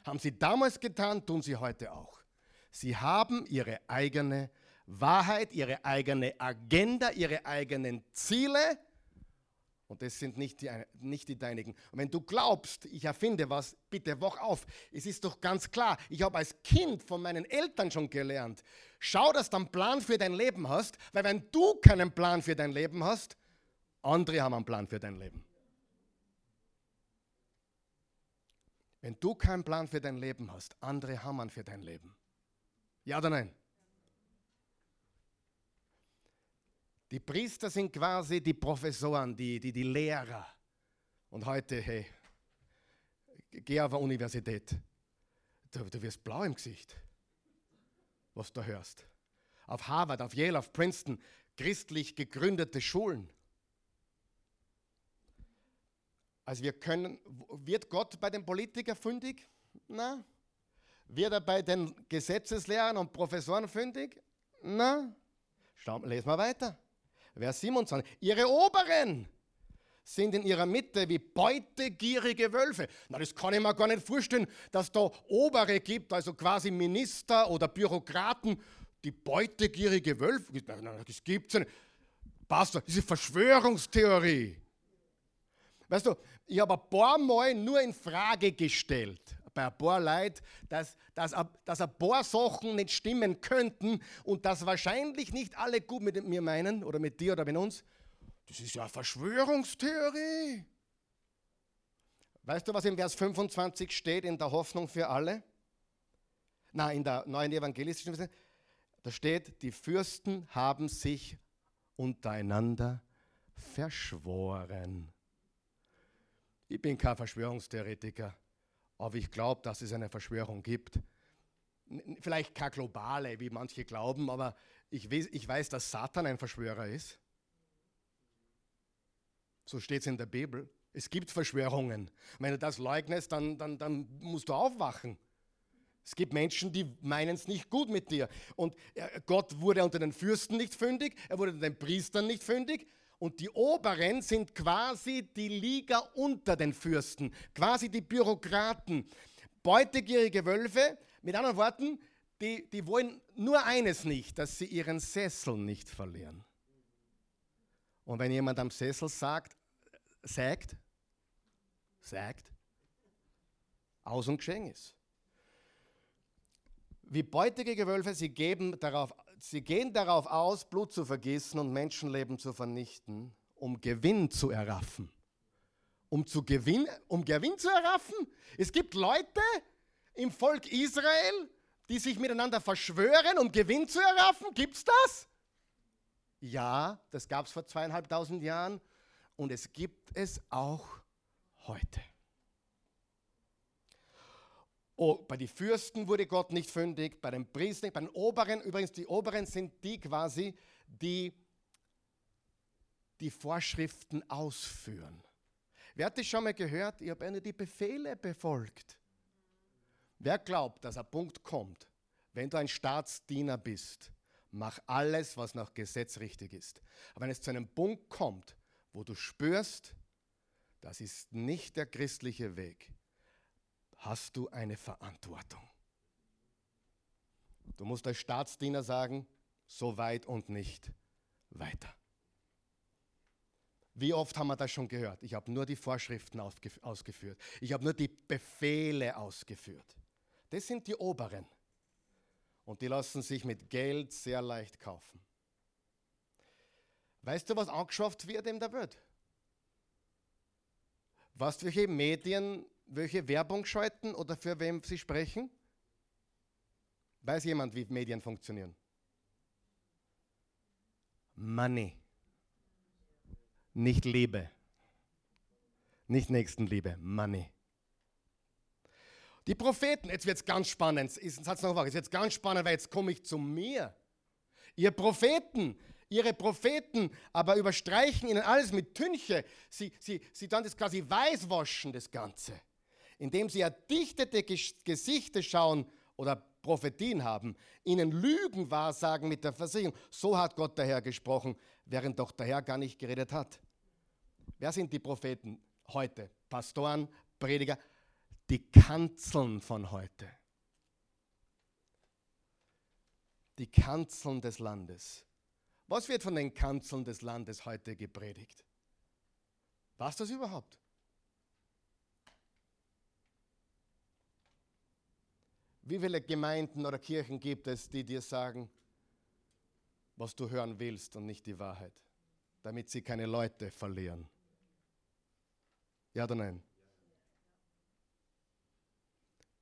Haben sie damals getan, tun sie heute auch. Sie haben ihre eigene Wahrheit, ihre eigene Agenda, ihre eigenen Ziele. Und das sind nicht die, nicht die deinigen. Und wenn du glaubst, ich erfinde was, bitte wach auf. Es ist doch ganz klar, ich habe als Kind von meinen Eltern schon gelernt, schau, dass du einen Plan für dein Leben hast, weil wenn du keinen Plan für dein Leben hast, andere haben einen Plan für dein Leben. Wenn du keinen Plan für dein Leben hast, andere haben einen für dein Leben. Ja oder nein? Die Priester sind quasi die Professoren, die, die, die Lehrer. Und heute, hey, geh auf eine Universität. Du, du wirst blau im Gesicht, was du hörst. Auf Harvard, auf Yale, auf Princeton, christlich gegründete Schulen. Also wir können, wird Gott bei den Politikern fündig? Na. Wird er bei den Gesetzeslehrern und Professoren fündig? Na. Lesen wir weiter. Vers 27. Ihre Oberen sind in ihrer Mitte wie beutegierige Wölfe. Na, das kann ich mir gar nicht vorstellen, dass da Obere gibt, also quasi Minister oder Bürokraten, die beutegierige Wölfe. Das gibt es nicht. Pastor, diese Verschwörungstheorie. Weißt du, ich habe ein paar Mal nur in Frage gestellt, bei ein paar Leuten, dass, dass, dass ein paar Sachen nicht stimmen könnten und dass wahrscheinlich nicht alle gut mit mir meinen oder mit dir oder mit uns. Das ist ja eine Verschwörungstheorie. Weißt du, was im Vers 25 steht in der Hoffnung für alle? Na, in der neuen evangelistischen Version. Da steht, die Fürsten haben sich untereinander verschworen. Ich bin kein Verschwörungstheoretiker, aber ich glaube, dass es eine Verschwörung gibt. Vielleicht keine globale, wie manche glauben, aber ich weiß, ich weiß dass Satan ein Verschwörer ist. So steht es in der Bibel. Es gibt Verschwörungen. wenn du das leugnest, dann, dann, dann musst du aufwachen. Es gibt Menschen, die meinen es nicht gut mit dir. Und äh, Gott wurde unter den Fürsten nicht fündig, er wurde unter den Priestern nicht fündig, und die Oberen sind quasi die Liga unter den Fürsten, quasi die Bürokraten. Beutegierige Wölfe, mit anderen Worten, die, die wollen nur eines nicht, dass sie ihren Sessel nicht verlieren. Und wenn jemand am Sessel sagt, sagt, sagt, aus und geschehen ist. Wie beutige Wölfe, sie geben darauf Sie gehen darauf aus, Blut zu vergießen und Menschenleben zu vernichten, um Gewinn zu erraffen. Um, zu Gewinn, um Gewinn zu erraffen? Es gibt Leute im Volk Israel, die sich miteinander verschwören, um Gewinn zu erraffen. Gibt es das? Ja, das gab es vor zweieinhalbtausend Jahren und es gibt es auch heute. Oh, bei den Fürsten wurde Gott nicht fündig, bei den Priestern, bei den Oberen, übrigens die Oberen sind die quasi, die die Vorschriften ausführen. Wer hat das schon mal gehört? Ich habe nur die Befehle befolgt. Wer glaubt, dass ein Punkt kommt, wenn du ein Staatsdiener bist, mach alles, was nach Gesetz richtig ist. Aber wenn es zu einem Punkt kommt, wo du spürst, das ist nicht der christliche Weg, hast du eine Verantwortung. Du musst als Staatsdiener sagen, so weit und nicht weiter. Wie oft haben wir das schon gehört? Ich habe nur die Vorschriften ausgeführt. Ich habe nur die Befehle ausgeführt. Das sind die Oberen. Und die lassen sich mit Geld sehr leicht kaufen. Weißt du, was angeschafft wird in der Welt? Weißt du, welche Medien, welche Werbung schalten oder für wem sie sprechen? Weiß jemand, wie Medien funktionieren? Money. Nicht Liebe. Nicht Nächstenliebe. Money. Die Propheten, jetzt wird es ganz spannend. Ist Satz noch jetzt wird ganz spannend, weil jetzt komme ich zu mir. Ihr Propheten, ihre Propheten, aber überstreichen ihnen alles mit Tünche. Sie, sie, sie dann das quasi weißwaschen, das Ganze. Indem sie erdichtete Gesichter schauen oder Prophetien haben, ihnen Lügen wahrsagen mit der Versicherung. So hat Gott der Herr gesprochen, während doch der Herr gar nicht geredet hat. Wer sind die Propheten heute? Pastoren, Prediger, die Kanzeln von heute. Die Kanzeln des Landes. Was wird von den Kanzeln des Landes heute gepredigt? Was das überhaupt? Wie viele Gemeinden oder Kirchen gibt es, die dir sagen, was du hören willst und nicht die Wahrheit, damit sie keine Leute verlieren? Ja oder nein?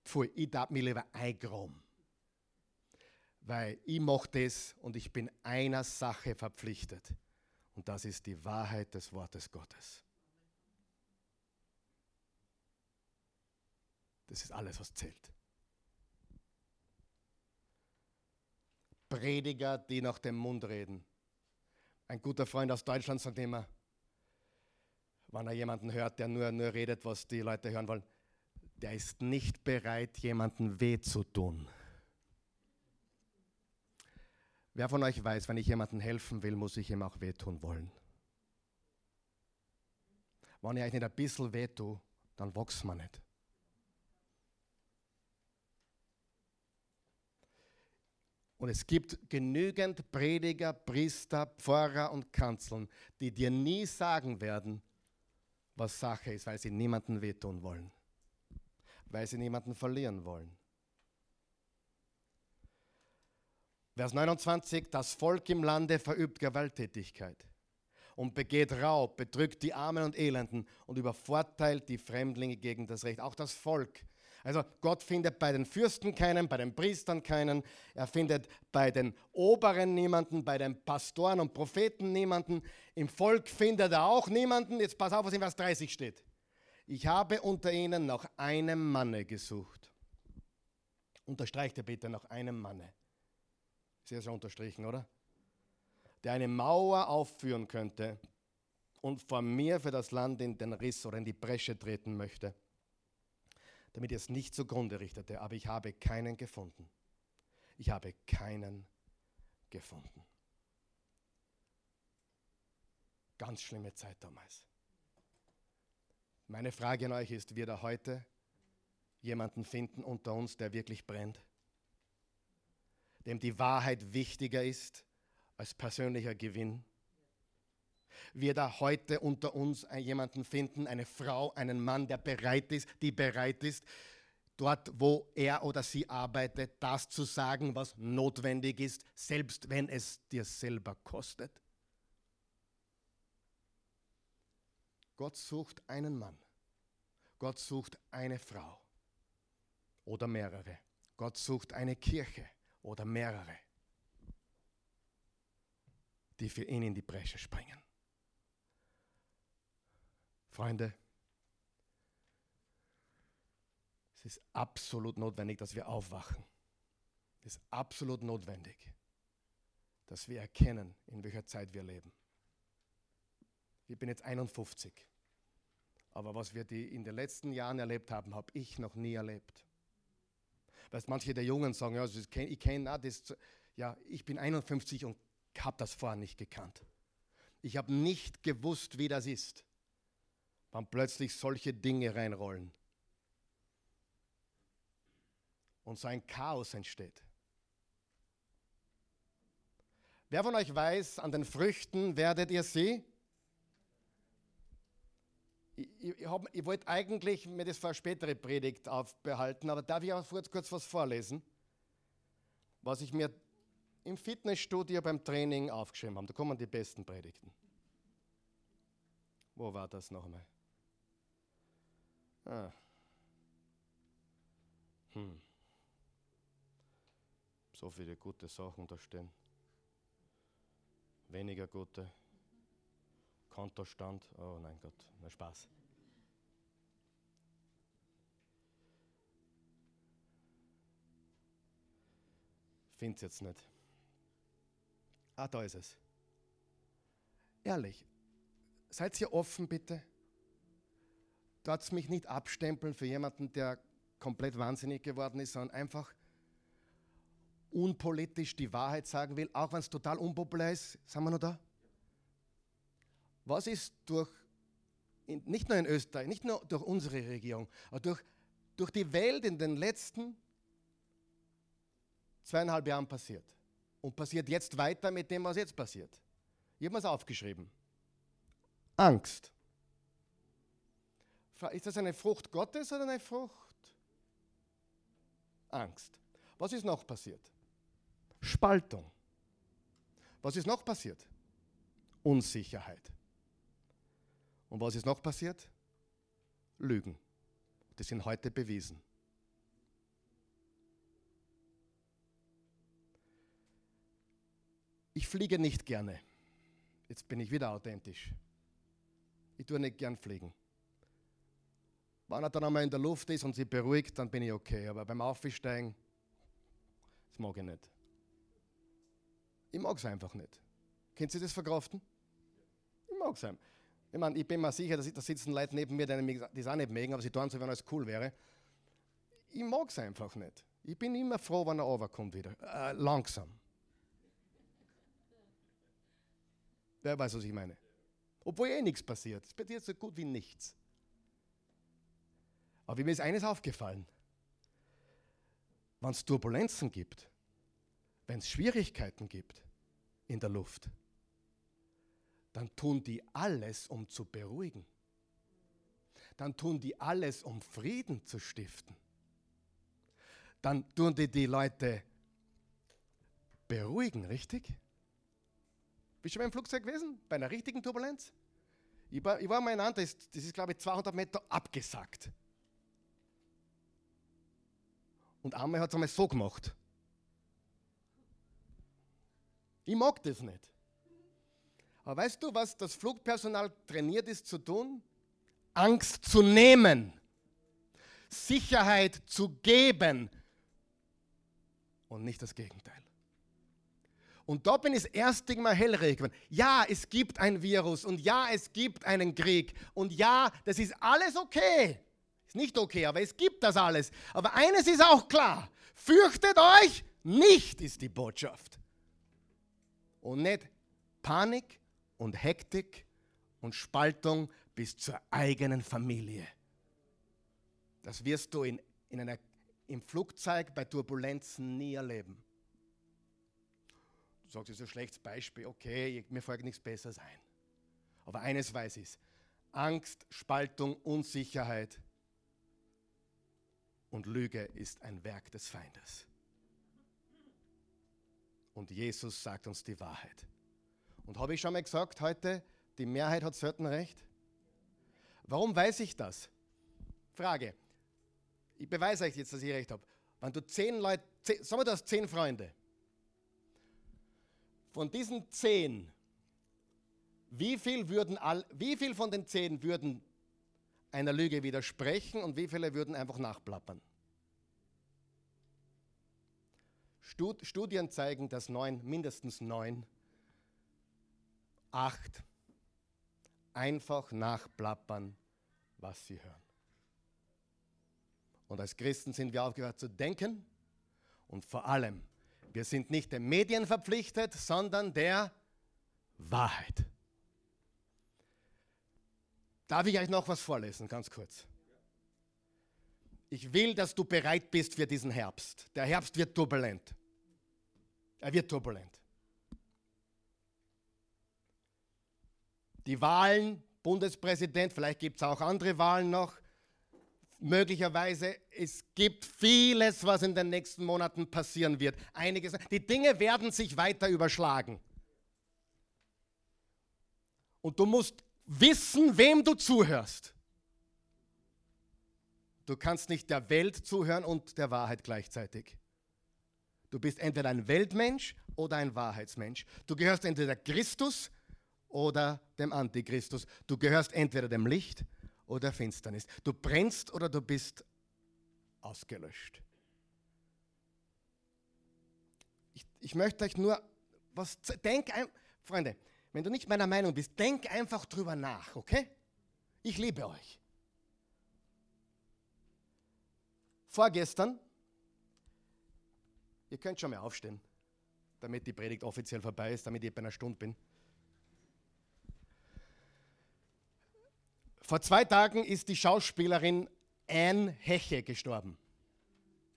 Pfui, ich darf mich lieber eingraben. Weil ich mache das und ich bin einer Sache verpflichtet. Und das ist die Wahrheit des Wortes Gottes. Das ist alles, was zählt. Prediger, die nach dem Mund reden. Ein guter Freund aus Deutschland sagt immer, wenn er jemanden hört, der nur, nur redet, was die Leute hören wollen, der ist nicht bereit, jemanden weh zu tun. Wer von euch weiß, wenn ich jemandem helfen will, muss ich ihm auch wehtun wollen. Wenn ich euch nicht ein bisschen weh tue, dann wächst man nicht. Und es gibt genügend Prediger, Priester, Pfarrer und Kanzeln, die dir nie sagen werden, was Sache ist, weil sie niemanden wehtun wollen weil sie niemanden verlieren wollen. Vers 29, das Volk im Lande verübt Gewalttätigkeit und begeht Raub, bedrückt die Armen und Elenden und übervorteilt die Fremdlinge gegen das Recht. Auch das Volk. Also Gott findet bei den Fürsten keinen, bei den Priestern keinen, er findet bei den Oberen niemanden, bei den Pastoren und Propheten niemanden, im Volk findet er auch niemanden. Jetzt pass auf, was in Vers 30 steht. Ich habe unter ihnen nach einem Manne gesucht. Unterstreicht er bitte nach einem Manne. Sehr, sehr unterstrichen, oder? Der eine Mauer aufführen könnte und vor mir für das Land in den Riss oder in die Bresche treten möchte, damit er es nicht zugrunde richtete. Aber ich habe keinen gefunden. Ich habe keinen gefunden. Ganz schlimme Zeit damals. Meine Frage an euch ist, wird er heute jemanden finden unter uns, der wirklich brennt? Dem die Wahrheit wichtiger ist als persönlicher Gewinn? Wird er heute unter uns jemanden finden, eine Frau, einen Mann, der bereit ist, die bereit ist, dort, wo er oder sie arbeitet, das zu sagen, was notwendig ist, selbst wenn es dir selber kostet? Gott sucht einen Mann. Gott sucht eine Frau oder mehrere. Gott sucht eine Kirche oder mehrere, die für ihn in die Bresche springen. Freunde, es ist absolut notwendig, dass wir aufwachen. Es ist absolut notwendig, dass wir erkennen, in welcher Zeit wir leben. Ich bin jetzt 51. Aber was wir die in den letzten Jahren erlebt haben, habe ich noch nie erlebt. Weißt manche der Jungen sagen, ja, ich kenne kenn, das, ja, ich bin 51 und habe das vorher nicht gekannt. Ich habe nicht gewusst, wie das ist, wann plötzlich solche Dinge reinrollen und so ein Chaos entsteht. Wer von euch weiß, an den Früchten werdet ihr sie? Ich, ich, ich wollte eigentlich mir das für eine spätere Predigt aufbehalten, aber darf ich auch kurz, kurz was vorlesen, was ich mir im Fitnessstudio beim Training aufgeschrieben habe. Da kommen die besten Predigten. Wo war das nochmal? Ah. Hm. So viele gute Sachen da stehen weniger gute. Kontostand, oh nein Gott, na Spaß. Finde es jetzt nicht. Ah, da ist es. Ehrlich, seid ihr offen bitte? Dort mich nicht abstempeln für jemanden, der komplett wahnsinnig geworden ist, sondern einfach unpolitisch die Wahrheit sagen will, auch wenn es total unpopulär ist. Sind wir noch da? Was ist durch, nicht nur in Österreich, nicht nur durch unsere Regierung, aber durch, durch die Welt in den letzten zweieinhalb Jahren passiert? Und passiert jetzt weiter mit dem, was jetzt passiert. Ich habe es aufgeschrieben. Angst. Ist das eine Frucht Gottes oder eine Frucht? Angst. Was ist noch passiert? Spaltung. Was ist noch passiert? Unsicherheit. Und was ist noch passiert? Lügen. Die sind heute bewiesen. Ich fliege nicht gerne. Jetzt bin ich wieder authentisch. Ich tue nicht gern fliegen. Wenn er dann einmal in der Luft ist und sie beruhigt, dann bin ich okay. Aber beim Aufsteigen, das mag ich nicht. Ich mag es einfach nicht. Kennt ihr das verkraften? Ich mag es einfach. Ich meine, ich bin mir sicher, dass da sitzen Leute neben mir, die das auch nicht mögen, aber sie tun so, wenn alles cool wäre. Ich mag es einfach nicht. Ich bin immer froh, wenn er runterkommt wieder. Äh, langsam. Wer weiß, was ich meine? Obwohl eh nichts passiert. Es passiert so gut wie nichts. Aber mir ist eines aufgefallen. Wenn es Turbulenzen gibt, wenn es Schwierigkeiten gibt in der Luft, dann tun die alles, um zu beruhigen. Dann tun die alles, um Frieden zu stiften. Dann tun die die Leute beruhigen, richtig? Bist du schon mal im Flugzeug gewesen? Bei einer richtigen Turbulenz? Ich war, ich war mal in einem, das, das ist, glaube ich, 200 Meter abgesackt. Und einmal hat es einmal so gemacht. Ich mag das nicht. Aber weißt du, was das Flugpersonal trainiert ist zu tun? Angst zu nehmen, Sicherheit zu geben und nicht das Gegenteil. Und da bin ich das erste Mal hellhörig geworden. Ja, es gibt ein Virus und ja, es gibt einen Krieg und ja, das ist alles okay. Ist nicht okay, aber es gibt das alles. Aber eines ist auch klar: Fürchtet euch nicht, ist die Botschaft und nicht Panik und Hektik und Spaltung bis zur eigenen Familie. Das wirst du in, in einer, im Flugzeug bei Turbulenzen nie erleben. Du sagst, das ist ein schlechtes Beispiel, okay, mir folgt nichts Besseres ein. Aber eines weiß ich, Angst, Spaltung, Unsicherheit und Lüge ist ein Werk des Feindes. Und Jesus sagt uns die Wahrheit. Und habe ich schon mal gesagt heute, die Mehrheit hat selten recht? Warum weiß ich das? Frage. Ich beweise euch jetzt, dass ich recht habe. Wenn du zehn Leute, zehn, sagen wir, du hast zehn Freunde. Von diesen zehn, wie viel, würden all, wie viel von den zehn würden einer Lüge widersprechen und wie viele würden einfach nachplappern? Studien zeigen, dass neun, mindestens neun, acht einfach nachplappern, was sie hören. Und als Christen sind wir aufgehört zu denken und vor allem, wir sind nicht den Medien verpflichtet, sondern der Wahrheit. Darf ich euch noch was vorlesen, ganz kurz? Ich will, dass du bereit bist für diesen Herbst. Der Herbst wird turbulent. Er wird turbulent. Die Wahlen, Bundespräsident, vielleicht gibt es auch andere Wahlen noch, möglicherweise, es gibt vieles, was in den nächsten Monaten passieren wird. Einiges, die Dinge werden sich weiter überschlagen. Und du musst wissen, wem du zuhörst. Du kannst nicht der Welt zuhören und der Wahrheit gleichzeitig. Du bist entweder ein Weltmensch oder ein Wahrheitsmensch. Du gehörst entweder Christus oder dem Antichristus. Du gehörst entweder dem Licht oder Finsternis. Du brennst oder du bist ausgelöscht. Ich, ich möchte euch nur was denk ein, Freunde, wenn du nicht meiner Meinung bist, denk einfach drüber nach, okay? Ich liebe euch. Vorgestern, ihr könnt schon mal aufstehen, damit die Predigt offiziell vorbei ist, damit ich bei einer Stunde bin. Vor zwei Tagen ist die Schauspielerin Anne Heche gestorben.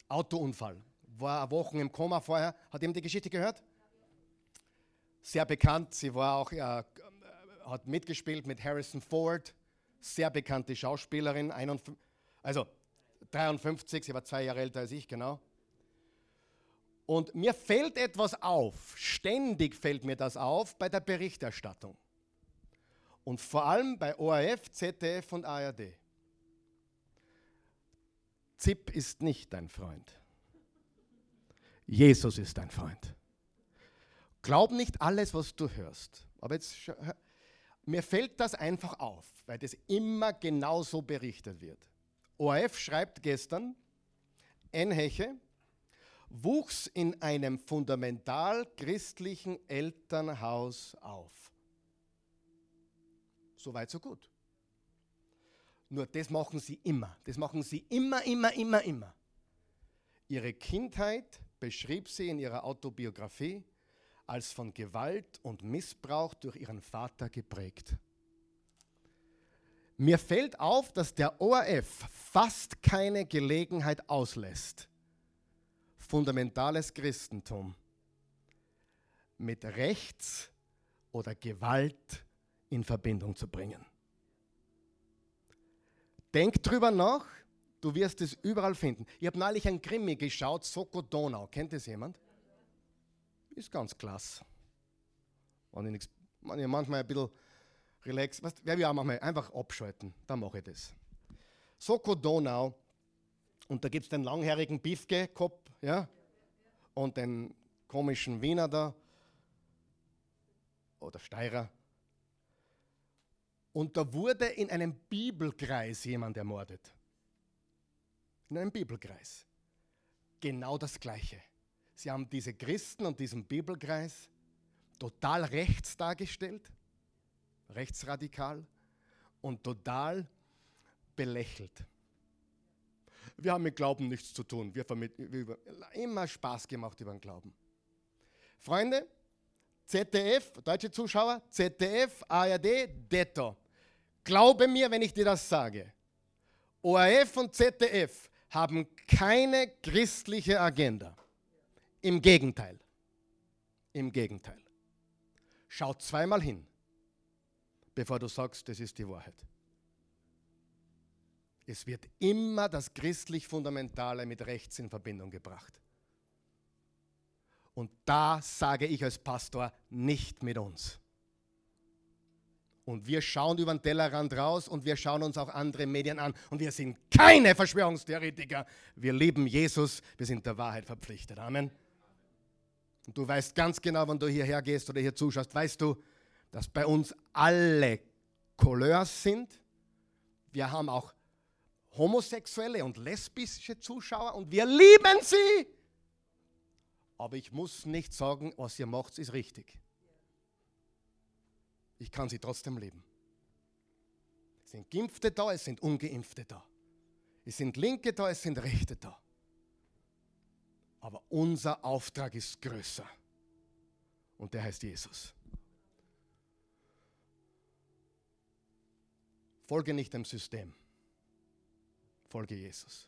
Autounfall. War Wochen im Koma vorher. Hat jemand die Geschichte gehört? Sehr bekannt. Sie war auch, äh, hat mitgespielt mit Harrison Ford. Sehr bekannte Schauspielerin. 51, also 53, sie war zwei Jahre älter als ich, genau. Und mir fällt etwas auf, ständig fällt mir das auf bei der Berichterstattung. Und vor allem bei ORF, ZDF und ARD. ZIP ist nicht dein Freund. Jesus ist dein Freund. Glaub nicht alles, was du hörst. Aber jetzt, mir fällt das einfach auf, weil das immer genauso berichtet wird. ORF schreibt gestern, Enheche wuchs in einem fundamental christlichen Elternhaus auf. So weit, so gut. Nur das machen sie immer. Das machen sie immer, immer, immer, immer. Ihre Kindheit beschrieb sie in ihrer Autobiografie als von Gewalt und Missbrauch durch ihren Vater geprägt. Mir fällt auf, dass der ORF fast keine Gelegenheit auslässt, fundamentales Christentum mit Rechts oder Gewalt in Verbindung zu bringen. Denk drüber nach, du wirst es überall finden. Ich habe neulich ein Krimi geschaut, Soko Donau. Kennt das jemand? Ist ganz klasse. Wenn ich, wenn ich manchmal ein bisschen relax, was, ja, wir auch manchmal einfach abschalten, dann mache ich das. Soko Donau, und da gibt es den langjährigen Bifke-Kopf, ja, und den komischen Wiener da, oder Steirer, und da wurde in einem Bibelkreis jemand ermordet. In einem Bibelkreis. Genau das Gleiche. Sie haben diese Christen und diesen Bibelkreis total rechts dargestellt, rechtsradikal und total belächelt. Wir haben mit Glauben nichts zu tun. Wir haben immer Spaß gemacht über den Glauben. Freunde, ZDF, deutsche Zuschauer, ZDF, ARD, Detto. Glaube mir, wenn ich dir das sage. ORF und ZDF haben keine christliche Agenda. Im Gegenteil. Im Gegenteil. Schau zweimal hin, bevor du sagst, das ist die Wahrheit. Es wird immer das christlich-fundamentale mit rechts in Verbindung gebracht. Und da sage ich als Pastor nicht mit uns. Und wir schauen über den Tellerrand raus und wir schauen uns auch andere Medien an. Und wir sind keine Verschwörungstheoretiker. Wir lieben Jesus. Wir sind der Wahrheit verpflichtet. Amen. Und du weißt ganz genau, wenn du hierher gehst oder hier zuschaust, weißt du, dass bei uns alle Couleurs sind. Wir haben auch homosexuelle und lesbische Zuschauer und wir lieben sie. Aber ich muss nicht sagen, was ihr macht, ist richtig. Ich kann sie trotzdem lieben. Es sind Geimpfte da, es sind Ungeimpfte da. Es sind Linke da, es sind Rechte da. Aber unser Auftrag ist größer. Und der heißt Jesus. Folge nicht dem System. Folge Jesus.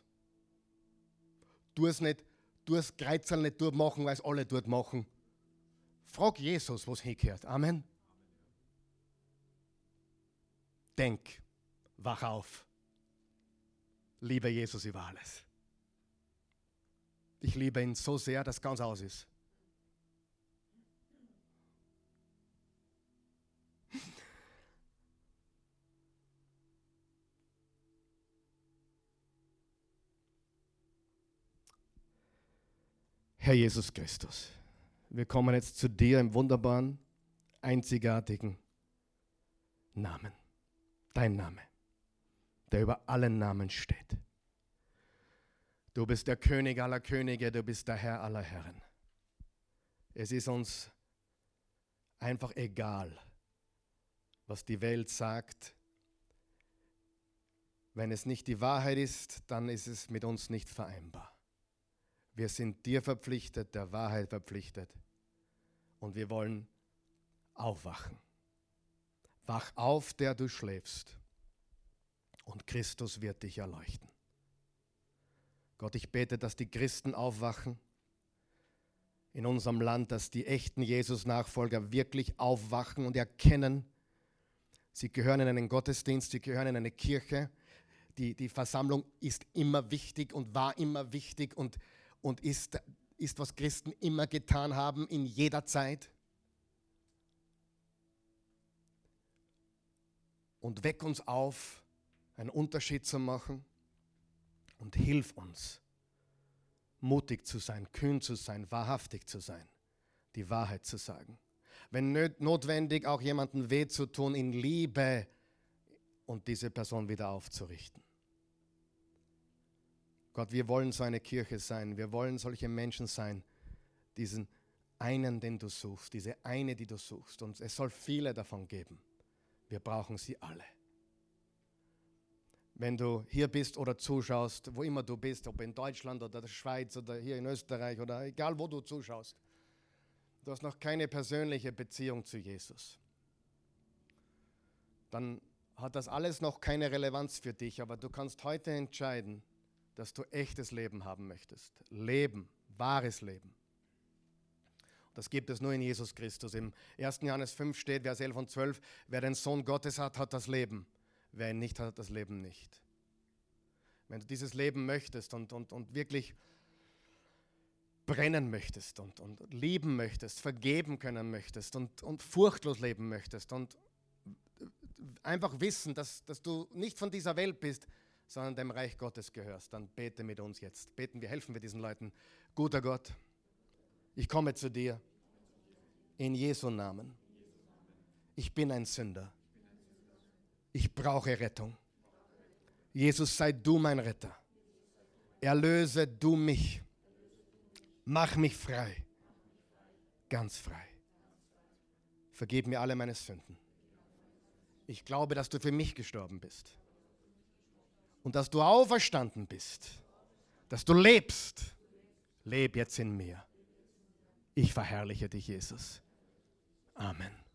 Tu es nicht, tu es Kreuzel nicht durchmachen, weil es alle dort machen. Frag Jesus, was hingehört. Amen. Denk, wach auf. Liebe Jesus über alles. Ich liebe ihn so sehr, dass ganz aus ist. [LAUGHS] Herr Jesus Christus, wir kommen jetzt zu dir im wunderbaren, einzigartigen Namen. Dein Name, der über allen Namen steht. Du bist der König aller Könige, du bist der Herr aller Herren. Es ist uns einfach egal, was die Welt sagt. Wenn es nicht die Wahrheit ist, dann ist es mit uns nicht vereinbar. Wir sind dir verpflichtet, der Wahrheit verpflichtet. Und wir wollen aufwachen. Wach auf, der du schläfst. Und Christus wird dich erleuchten. Gott, ich bete, dass die Christen aufwachen in unserem Land, dass die echten Jesus-Nachfolger wirklich aufwachen und erkennen, sie gehören in einen Gottesdienst, sie gehören in eine Kirche. Die, die Versammlung ist immer wichtig und war immer wichtig und und ist, ist, was Christen immer getan haben in jeder Zeit. Und weck uns auf, einen Unterschied zu machen und hilf uns, mutig zu sein, kühn zu sein, wahrhaftig zu sein, die Wahrheit zu sagen. Wenn notwendig, auch jemanden weh zu tun in Liebe und diese Person wieder aufzurichten. Gott, wir wollen so eine Kirche sein. Wir wollen solche Menschen sein, diesen einen, den du suchst, diese eine, die du suchst. Und es soll viele davon geben. Wir brauchen sie alle. Wenn du hier bist oder zuschaust, wo immer du bist, ob in Deutschland oder der Schweiz oder hier in Österreich oder egal wo du zuschaust, du hast noch keine persönliche Beziehung zu Jesus, dann hat das alles noch keine Relevanz für dich, aber du kannst heute entscheiden, dass du echtes Leben haben möchtest. Leben, wahres Leben. Das gibt es nur in Jesus Christus. Im 1. Johannes 5 steht, Vers 11 und 12, wer den Sohn Gottes hat, hat das Leben. Wer ihn nicht hat, hat das Leben nicht. Wenn du dieses Leben möchtest und, und, und wirklich brennen möchtest und, und lieben möchtest, vergeben können möchtest und, und furchtlos leben möchtest und einfach wissen, dass, dass du nicht von dieser Welt bist, sondern dem Reich Gottes gehörst, dann bete mit uns jetzt. Beten wir, helfen wir diesen Leuten. Guter Gott, ich komme zu dir in Jesu Namen. Ich bin ein Sünder. Ich brauche Rettung. Jesus, sei du mein Retter. Erlöse du mich. Mach mich frei. Ganz frei. Vergib mir alle meine Sünden. Ich glaube, dass du für mich gestorben bist und dass du auferstanden bist, dass du lebst. Leb jetzt in mir. Ich verherrliche dich, Jesus. Amen.